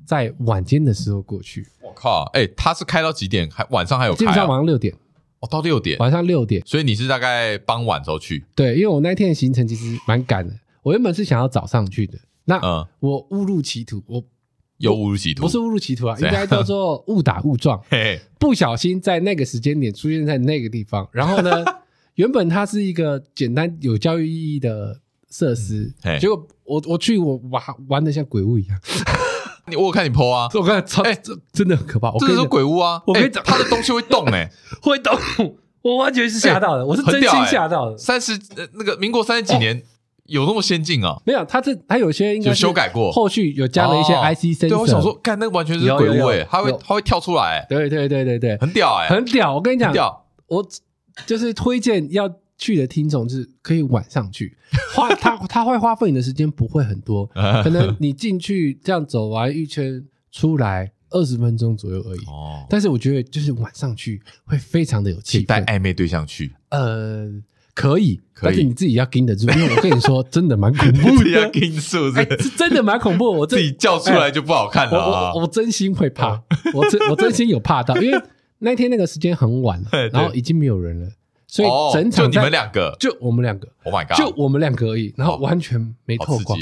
在晚间的时候过去。我靠，哎、欸，它是开到几点？还晚上还有开、啊？基本上晚上六点。哦，到六点，晚上六点。所以你是大概傍晚时候去？对，因为我那天的行程其实蛮赶的，我原本是想要早上去的。那嗯，我误入歧途，我又误入歧途，不是误入歧途啊，应该叫做误打误撞，不小心在那个时间点出现在那个地方。然后呢，原本它是一个简单有教育意义的。设施，结果我我去我玩玩的像鬼屋一样。你我有看你 po 啊，我看超这真的很可怕。这是鬼屋啊！我跟你讲，它的东西会动哎，会动。我完全是吓到的，我是真心吓到的。三十呃那个民国三十几年有那么先进啊？没有，它这它有些应该修改过，后续有加了一些 IC sensor。对，我想说，看那个完全是鬼屋哎，它会它会跳出来。对对对对对，很屌哎，很屌。我跟你讲，我就是推荐要。去的听众是可以晚上去，花他他会花费你的时间不会很多，可能你进去这样走完一圈出来二十分钟左右而已。哦，但是我觉得就是晚上去会非常的有气氛。带暧昧对象去，呃，可以，可以，但是你自己要盯得住，因为我跟你说真的蛮恐怖的，要盯住，哎，是真的蛮恐怖。我自己叫出来就不好看了，我我我真心会怕，我真我真心有怕到，因为那天那个时间很晚，然后已经没有人了。所以整场就你们两个，就我们两个，Oh my god，就我们两个而已，然后完全没透光，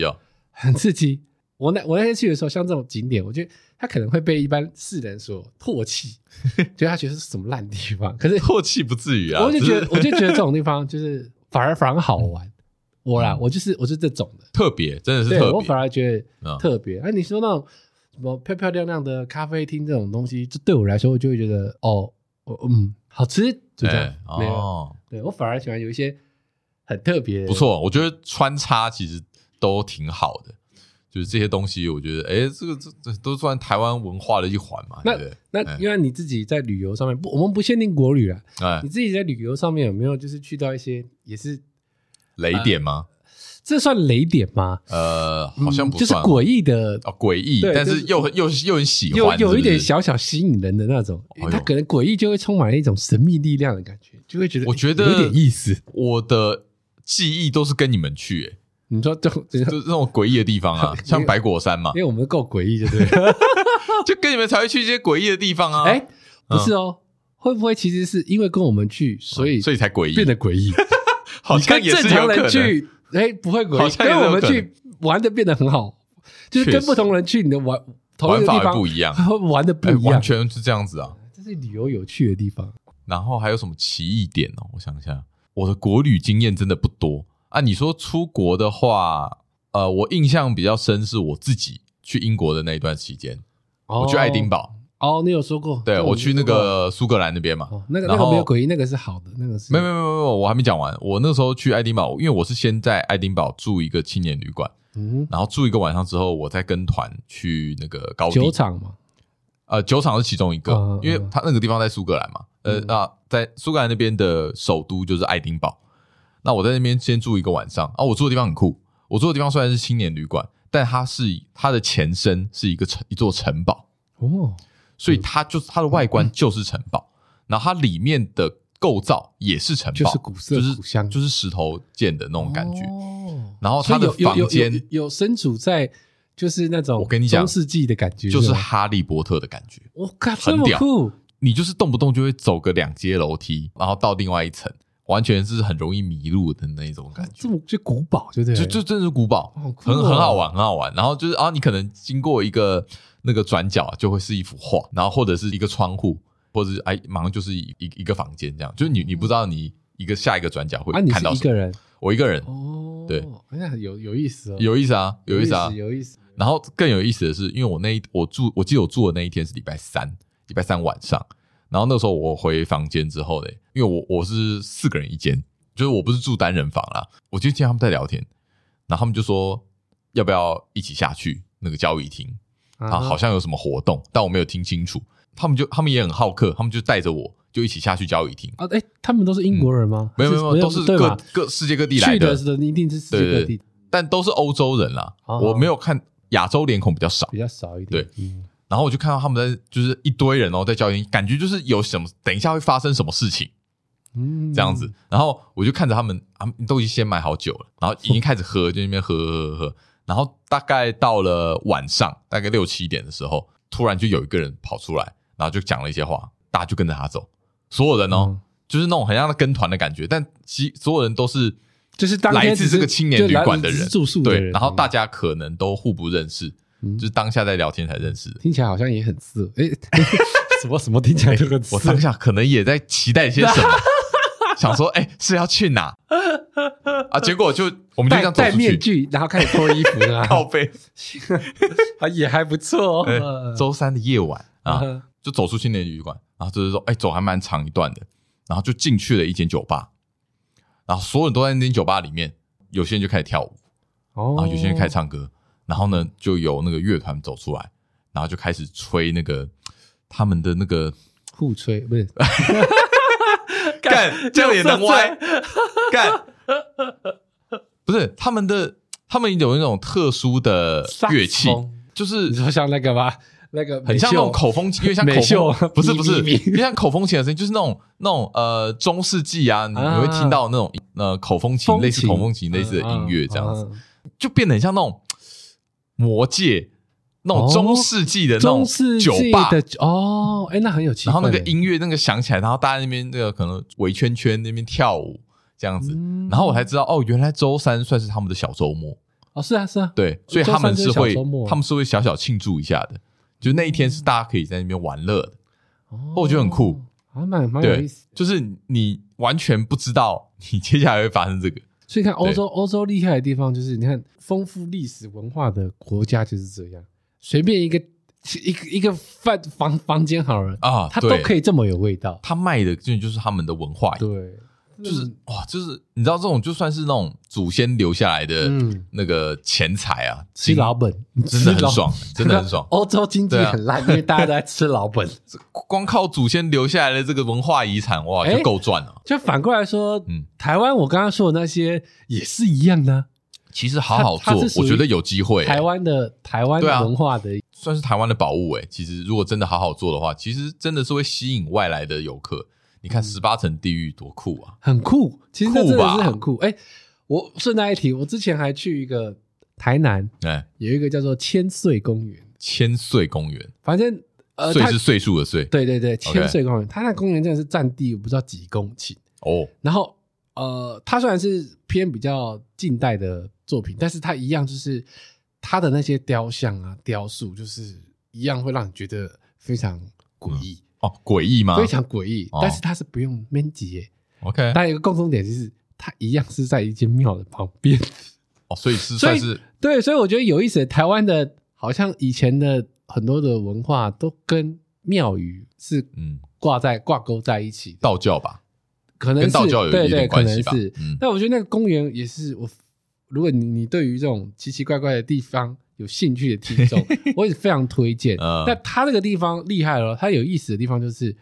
很刺激。我那我那天去的时候，像这种景点，我觉得他可能会被一般世人所唾弃，觉得他觉得是什么烂地方。可是唾弃不至于啊，我就觉得我就觉得这种地方就是反而反而好玩。我啦，我就是我是这种的特别，真的是特别。我反而觉得特别。哎，你说那种什么漂漂亮亮的咖啡厅这种东西，这对我来说，我就会觉得哦，我嗯，好吃。就这样，没有，哦，对，我反而喜欢有一些很特别的，不错。我觉得穿插其实都挺好的，就是这些东西，我觉得，哎，这个这这都算台湾文化的一环嘛。那那因为你自己在旅游上面，不，我们不限定国旅啊。哎，你自己在旅游上面有没有就是去到一些也是雷点吗？这算雷点吗？呃，好像不算，就是诡异的哦，诡异，但是又很又又很喜欢，有有一点小小吸引人的那种。他可能诡异就会充满了一种神秘力量的感觉，就会觉得我觉得有点意思。我的记忆都是跟你们去，诶你说 就就这种诡异的地方啊，像白果山嘛，因为我们够诡异，就对，就跟你们才会去一些诡异的地方啊。哎，不是哦，会不会其实是因为跟我们去，所以所以才诡异，变得诡异？好像也是有可能。哎，不会诡异，跟我们去玩的变得很好，就是跟不同人去，你的玩同一个地方不一样，玩的不一样，完全是这样子啊。这是旅游有趣的地方。然后还有什么奇异点哦？我想一下，我的国旅经验真的不多啊。你说出国的话，呃，我印象比较深是我自己去英国的那一段期间，我去爱丁堡。哦，你有说过？对，我去那个苏格兰那边嘛，那个那个没有诡异，那个是好的，那个是没有没有没有，我还没讲完。我那时候去爱丁堡，因为我是先在爱丁堡住一个青年旅馆，嗯，然后住一个晚上之后，我再跟团去那个高地酒厂嘛，呃，酒厂是其中一个，因为他那个地方在苏格兰嘛，呃，啊在苏格兰那边的首都就是爱丁堡。那我在那边先住一个晚上啊，我住的地方很酷，我住的地方虽然是青年旅馆，但它是它的前身是一个城一座城堡哦。所以它就是它的外观就是城堡，然后它里面的构造也是城堡，就是古色古香，就是石头建的那种感觉。然后它的房间有身处在就是那种我跟你讲中世纪的感觉，就是哈利波特的感觉。我靠，这么酷！你就是动不动就会走个两阶楼梯，然后到另外一层，完全是很容易迷路的那种感觉。这么就古堡，就对，就就真的是古堡，很很好玩，很好玩。然后就是啊，你可能经过一个。那个转角就会是一幅画，然后或者是一个窗户，或者是哎，马上就是一一个房间这样。就是你你不知道你一个下一个转角会看到一个人，我一个人哦，对，那有有意思哦，有意思啊，有意思啊，有意思。然后更有意思的是，因为我那一我住，我记得我住的那一天是礼拜三，礼拜三晚上。然后那时候我回房间之后嘞，因为我我是四个人一间，就是我不是住单人房啦，我就听他们在聊天，然后他们就说要不要一起下去那个交易厅。啊，好像有什么活动，但我没有听清楚。他们就他们也很好客，他们就带着我就一起下去交易厅啊。哎，他们都是英国人吗？没有没有，都是各各世界各地来的。去的一定是世界各地，但都是欧洲人啦。我没有看亚洲脸孔比较少，比较少一点。对，然后我就看到他们在就是一堆人哦，在交易厅，感觉就是有什么，等一下会发生什么事情，嗯，这样子。然后我就看着他们，他们都已经先买好酒了，然后已经开始喝，就那边喝喝喝喝。然后大概到了晚上，大概六七点的时候，突然就有一个人跑出来，然后就讲了一些话，大家就跟着他走。所有人哦，嗯、就是那种很像跟团的感觉，但其所有人都是就是来自这个青年旅馆的人，住宿的人对。然后大家可能都互不认识，嗯、就是当下在聊天才认识的。听起来好像也很色，诶 什么什么听起来就很色。我当下可能也在期待些什么。想说，哎、欸，是要去哪？啊？结果就我们就这样戴面具，然后开始脱衣服啊，靠背。啊，也还不错、周三的夜晚啊，就走出青年旅馆，然后就是说，哎、欸，走还蛮长一段的，然后就进去了一间酒吧，然后所有人都在那间酒吧里面，有些人就开始跳舞，哦，然后有些人开始唱歌，然后呢，就有那个乐团走出来，然后就开始吹那个他们的那个互吹，不是。干这样也能歪？干。不是他们的，他们有那种特殊的乐器，就是你说像那个吗？那个很像那种口风琴，因为像口风 不是不是，因为像口风琴的声音，就是那种那种呃中世纪啊，你你会听到那种呃口风琴类似口风琴类似的音乐这样子，就变得很像那种魔戒。那种中世纪的那种酒吧。的哦，哎，那很有气氛。然后那个音乐那个响起来，然后大家那边那个可能围圈圈那边跳舞这样子，然后我才知道哦，原来周三算是他们的小周末。哦，是啊是啊，对，所以他们是会他们是会小小庆祝一下的，就那一天是大家可以在那边玩乐的，哦，我觉得很酷，还蛮蛮有意思，就是你完全不知道你接下来会发生这个，所以看欧洲欧洲厉害的地方就是你看丰富历史文化的国家就是这样。随便一个一个一个饭房房间好了啊，它都可以这么有味道。他卖的就就是他们的文化，对，就是哇，就是你知道这种就算是那种祖先留下来的那个钱财啊，吃老本。真的很爽，真的很爽。欧洲经济很烂，因为大家都在吃老本，光靠祖先留下来的这个文化遗产，哇，就够赚了。就反过来说，嗯，台湾我刚刚说的那些也是一样的。其实好好做，我觉得有机会。台湾的台湾文化的，算是台湾的宝物诶。其实如果真的好好做的话，其实真的是会吸引外来的游客。你看十八层地狱多酷啊，很酷，其实真的是很酷。哎，我顺带一提，我之前还去一个台南，哎，有一个叫做千岁公园。千岁公园，反正呃，岁是岁数的岁，对对对，千岁公园，它那公园真的是占地我不知道几公顷哦。然后呃，它虽然是偏比较近代的。作品，但是它一样就是它的那些雕像啊、雕塑，就是一样会让你觉得非常诡异、嗯、哦，诡异吗？非常诡异，哦、但是它是不用面积，OK。但有一个共同点就是，它一样是在一间庙的旁边哦，所以是算是对，所以我觉得有意思。台湾的好像以前的很多的文化都跟庙宇是嗯挂在挂钩在一起，道教吧，可能是道教有一点关系吧。嗯，但我觉得那个公园也是我。如果你你对于这种奇奇怪怪的地方有兴趣的听众，我也非常推荐。但它那个地方厉害了，它有意思的地方就是，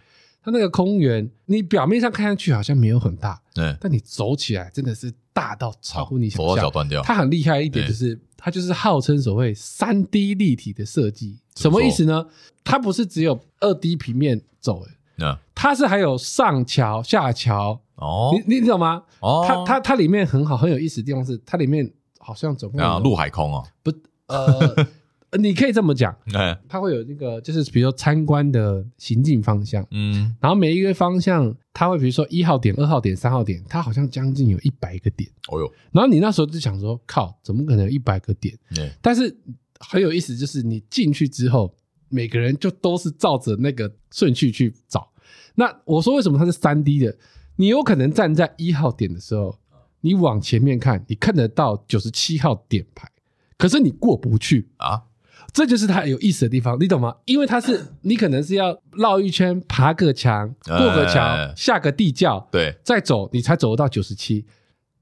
它那个公园，你表面上看上去好像没有很大，对，但你走起来真的是大到超乎你想象。它很厉害一点就是，它就是号称所谓三 D 立体的设计，什么意思呢？它不是只有二 D 平面走，那，它是还有上桥下桥。哦，你你懂吗？哦，它它它里面很好很有意思的地方是，它里面好像总共啊陆海空哦，不呃，你可以这么讲，哎，它会有那个就是比如说参观的行进方向，嗯，然后每一个方向它会比如说一号点、二号点、三号点，它好像将近有一百个点，哦哟，然后你那时候就想说，靠，怎么可能有一百个点？对，但是很有意思，就是你进去之后，每个人就都是照着那个顺序去找。那我说为什么它是三 D 的？你有可能站在一号点的时候，你往前面看，你看得到九十七号点牌，可是你过不去。啊，这就是它有意思的地方，你懂吗？因为它是 你可能是要绕一圈，爬个墙，过个桥，下个地窖，对，再走你才走得到九十七，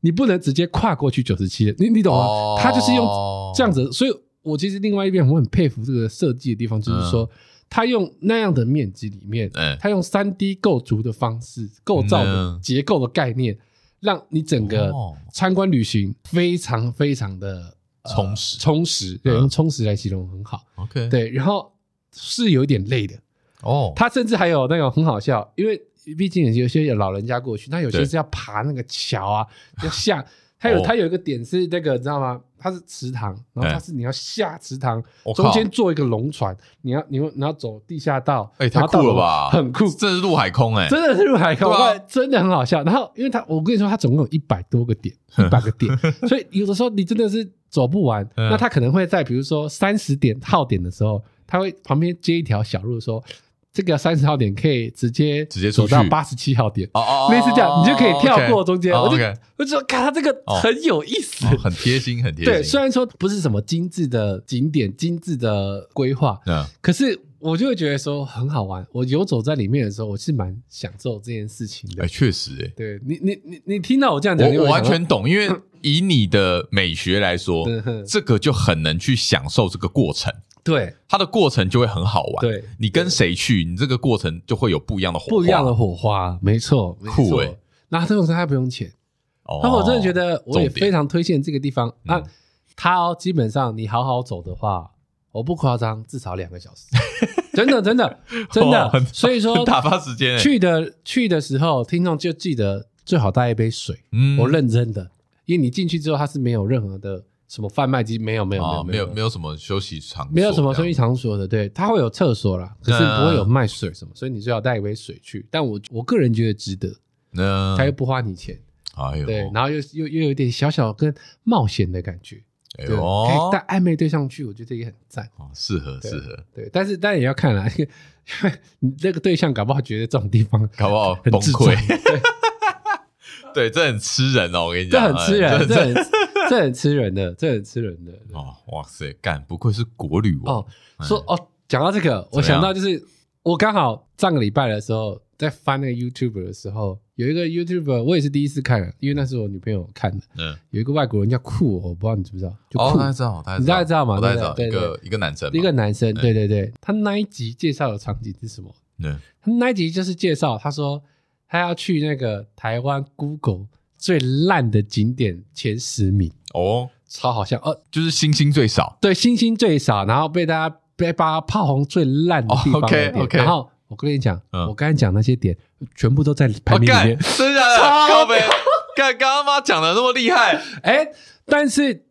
你不能直接跨过去九十七，你你懂吗？它就是用这样子，所以我其实另外一边我很佩服这个设计的地方，就是说。他用那样的面积里面，他用三 D 构筑的方式构造的结构的概念，让你整个参观旅行非常非常的充实，充实，对，用充实来形容很好。OK，对，然后是有一点累的哦。他甚至还有那种很好笑，因为毕竟有些有老人家过去，他有些是要爬那个桥啊，要下。它有它有一个点是那个，你知道吗？它是池塘，然后它是你要下池塘，中间做一个龙船，你要你要你要走地下道，哎，太酷了吧，很酷，这是陆海空哎，真的是陆海空，真的很好笑。然后，因为它我跟你说，它总共有一百多个点，一百个点，所以有的时候你真的是走不完。那它可能会在比如说三十点号点的时候，它会旁边接一条小路说。这个三十号点可以直接直接走到八十七号点，哦哦，类似这样，你就可以跳过中间。我就我就说，看它这个很有意思，很贴心，很贴心。对，虽然说不是什么精致的景点、精致的规划，嗯，可是我就会觉得说很好玩。我游走在里面的时候，我是蛮享受这件事情的。哎，确实，哎，对你，你，你，你听到我这样讲，我完全懂，因为以你的美学来说，这个就很能去享受这个过程。对，它的过程就会很好玩。对，你跟谁去，你这个过程就会有不一样的火花。不一样的火花，没错，酷诶。那这种它不用钱。哦，那我真的觉得，我也非常推荐这个地方。那它哦，基本上你好好走的话，我不夸张，至少两个小时。真的，真的，真的。所以说打发时间。去的去的时候，听众就记得最好带一杯水。嗯，我认真的，因为你进去之后，它是没有任何的。什么贩卖机？没有没有没有没有没有什么休息场所，没有什么休息场所的，对，它会有厕所啦，可是不会有卖水什么，所以你最好带一杯水去。但我我个人觉得值得，那他又不花你钱，哎呦，对，然后又又又有一点小小跟冒险的感觉，哎呦，可以带暧昧对象去，我觉得也很赞，哦，适合适合，对，但是当然也要看啦，因为你这个对象搞不好觉得这种地方搞不好很崩溃，对，这很吃人哦，我跟你讲，这很吃人，这很。这很吃人的，这很吃人的哦！哇塞，干不愧是国旅哦。说哦，讲到这个，我想到就是我刚好上个礼拜的时候在翻那个 YouTube 的时候，有一个 YouTube 我也是第一次看，因为那是我女朋友看的。嗯，有一个外国人叫酷，我不知道你知不知道？哦，大家知道，你大概知道吗？大概知道，一个一个男生，一个男生，对对对。他那一集介绍的场景是什么？对，他那一集就是介绍，他说他要去那个台湾 Google。最烂的景点前十名。哦，超好笑，呃，就是星星最少，对，星星最少，然后被大家被大家炮红最烂的地方的点。OK OK，然后我跟你讲，我刚才讲那些点，全部都在排名里面，真的假的？靠北，刚刚刚妈讲的那么厉害，哎，但是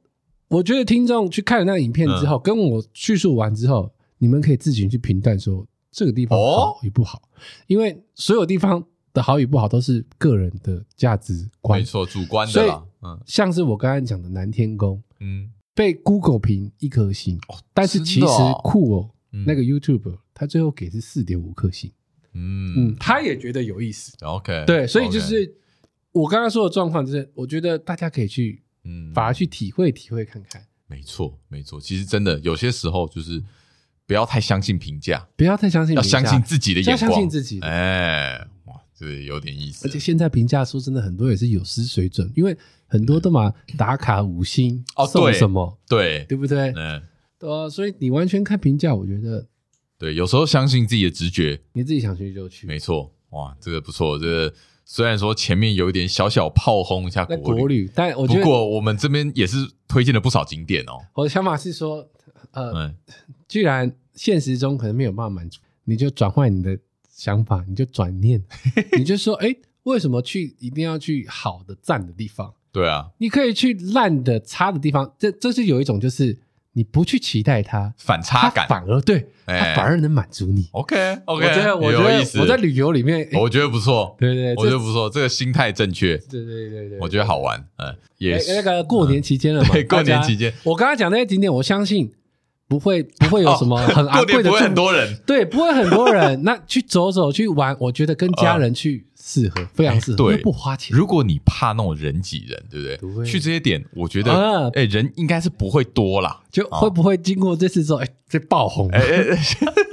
我觉得听众去看了那个影片之后，跟我叙述完之后，你们可以自行去评断说这个地方好与不好，因为所有地方。的好与不好都是个人的价值观，没错，主观的。像是我刚才讲的南天宫，嗯，被 Google 评一颗星，但是其实酷哦，那个 YouTube 他最后给是四点五颗星，嗯嗯，他也觉得有意思。OK，对，所以就是我刚刚说的状况，就是我觉得大家可以去，嗯，反而去体会体会看看。没错，没错，其实真的有些时候就是不要太相信评价，不要太相信，要相信自己的眼光，相信自己，哎。对，有点意思。而且现在评价说真的，很多也是有失水准，因为很多都嘛打卡五星哦，送什么？对，对不对？嗯，对啊。所以你完全看评价，我觉得对，有时候相信自己的直觉，你自己想去就去。没错，哇，这个不错。这个虽然说前面有一点小小炮轰一下国旅，但我觉得不过我们这边也是推荐了不少景点哦。我的想法是说，呃，既然现实中可能没有办法满足，你就转换你的。想法你就转念，你就说，哎、欸，为什么去一定要去好的赞的地方？对啊，你可以去烂的差的地方。这这是有一种，就是你不去期待它反差感，反而对，它反而能满足你。OK OK，我觉得我觉得我在旅游里面，我觉得不错。对对，我觉得不错，这个心态正确。对对对对，我觉得好玩。嗯，也那个过年期间了嘛？对，过年期间，我刚刚讲那些景点，我相信。不会不会有什么很昂贵的，不会很多人，对，不会很多人。那去走走去玩，我觉得跟家人去适合，非常适合，对，不花钱。如果你怕那种人挤人，对不对？去这些点，我觉得，哎，人应该是不会多啦。就会不会经过这次之后，哎，这爆红？哎哎，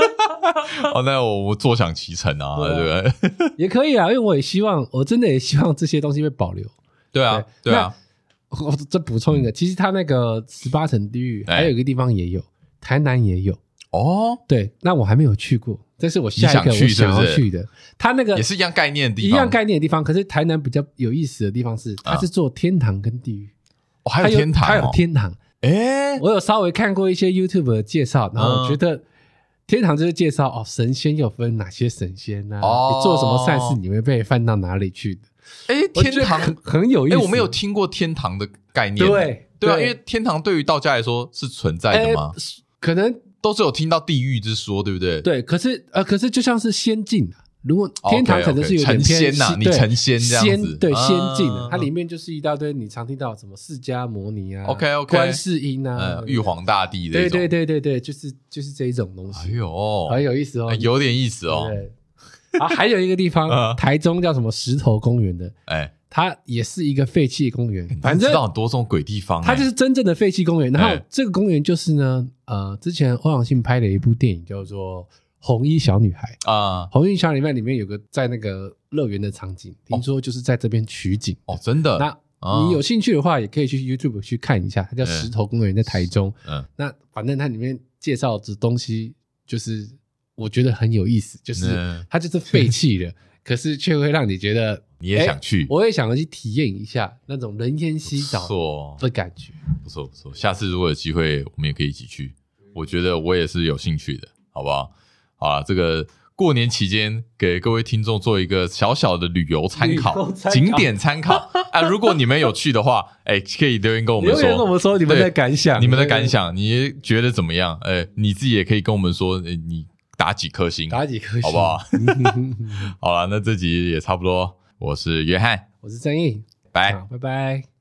哦，那我我坐享其成啊，对不对？也可以啊，因为我也希望，我真的也希望这些东西被保留。对啊，对啊。我再补充一个，其实他那个十八层地狱，还有一个地方也有。台南也有哦，对，那我还没有去过，这是我下一个我想要去的。他那个也是一样概念的地方，一样概念的地方。可是台南比较有意思的地方是，它是做天堂跟地狱。哦，还有天堂，还有天堂。哎，我有稍微看过一些 YouTube 的介绍，然后我觉得天堂就是介绍哦，神仙又分哪些神仙呐？你做什么善事，你会被放到哪里去的？哎，天堂很有意思。哎，我没有听过天堂的概念。对对啊，因为天堂对于道家来说是存在的吗？可能都是有听到地狱之说，对不对？对，可是呃，可是就像是仙境，如果天堂可能是有点偏仙呐，你成仙这样子，对，仙境，它里面就是一大堆你常听到什么释迦摩尼啊，OK OK，观世音啊，玉皇大帝的，对对对对对，就是就是这一种东西。哎呦，很有意思哦，有点意思哦。对，啊，还有一个地方，台中叫什么石头公园的，哎。它也是一个废弃公园，反正知道很多这种鬼地方。它就是真正的废弃公园。然后这个公园就是呢，呃，之前欧阳信拍的一部电影叫做《红衣小女孩》啊，《红衣小女孩》里面有个在那个乐园的场景，听说就是在这边取景哦，真的。那你有兴趣的话，也可以去 YouTube 去看一下，它叫石头公园，在台中。嗯，那反正它里面介绍的东西，就是我觉得很有意思，就是它就是废弃的，可是却会让你觉得。你也想去，我也想要去体验一下那种人烟稀少的感觉，不错不错。下次如果有机会，我们也可以一起去。我觉得我也是有兴趣的，好不好？好了，这个过年期间给各位听众做一个小小的旅游参考、景点参考 啊。如果你们有去的话，哎，可以留言跟我们说，留言跟我们说你们的感想，你们的感想，你觉得怎么样？哎，你自己也可以跟我们说，哎，你打几颗星？打几颗星，好不好？好了，那这集也差不多。我是约翰，我是正义，拜。拜拜。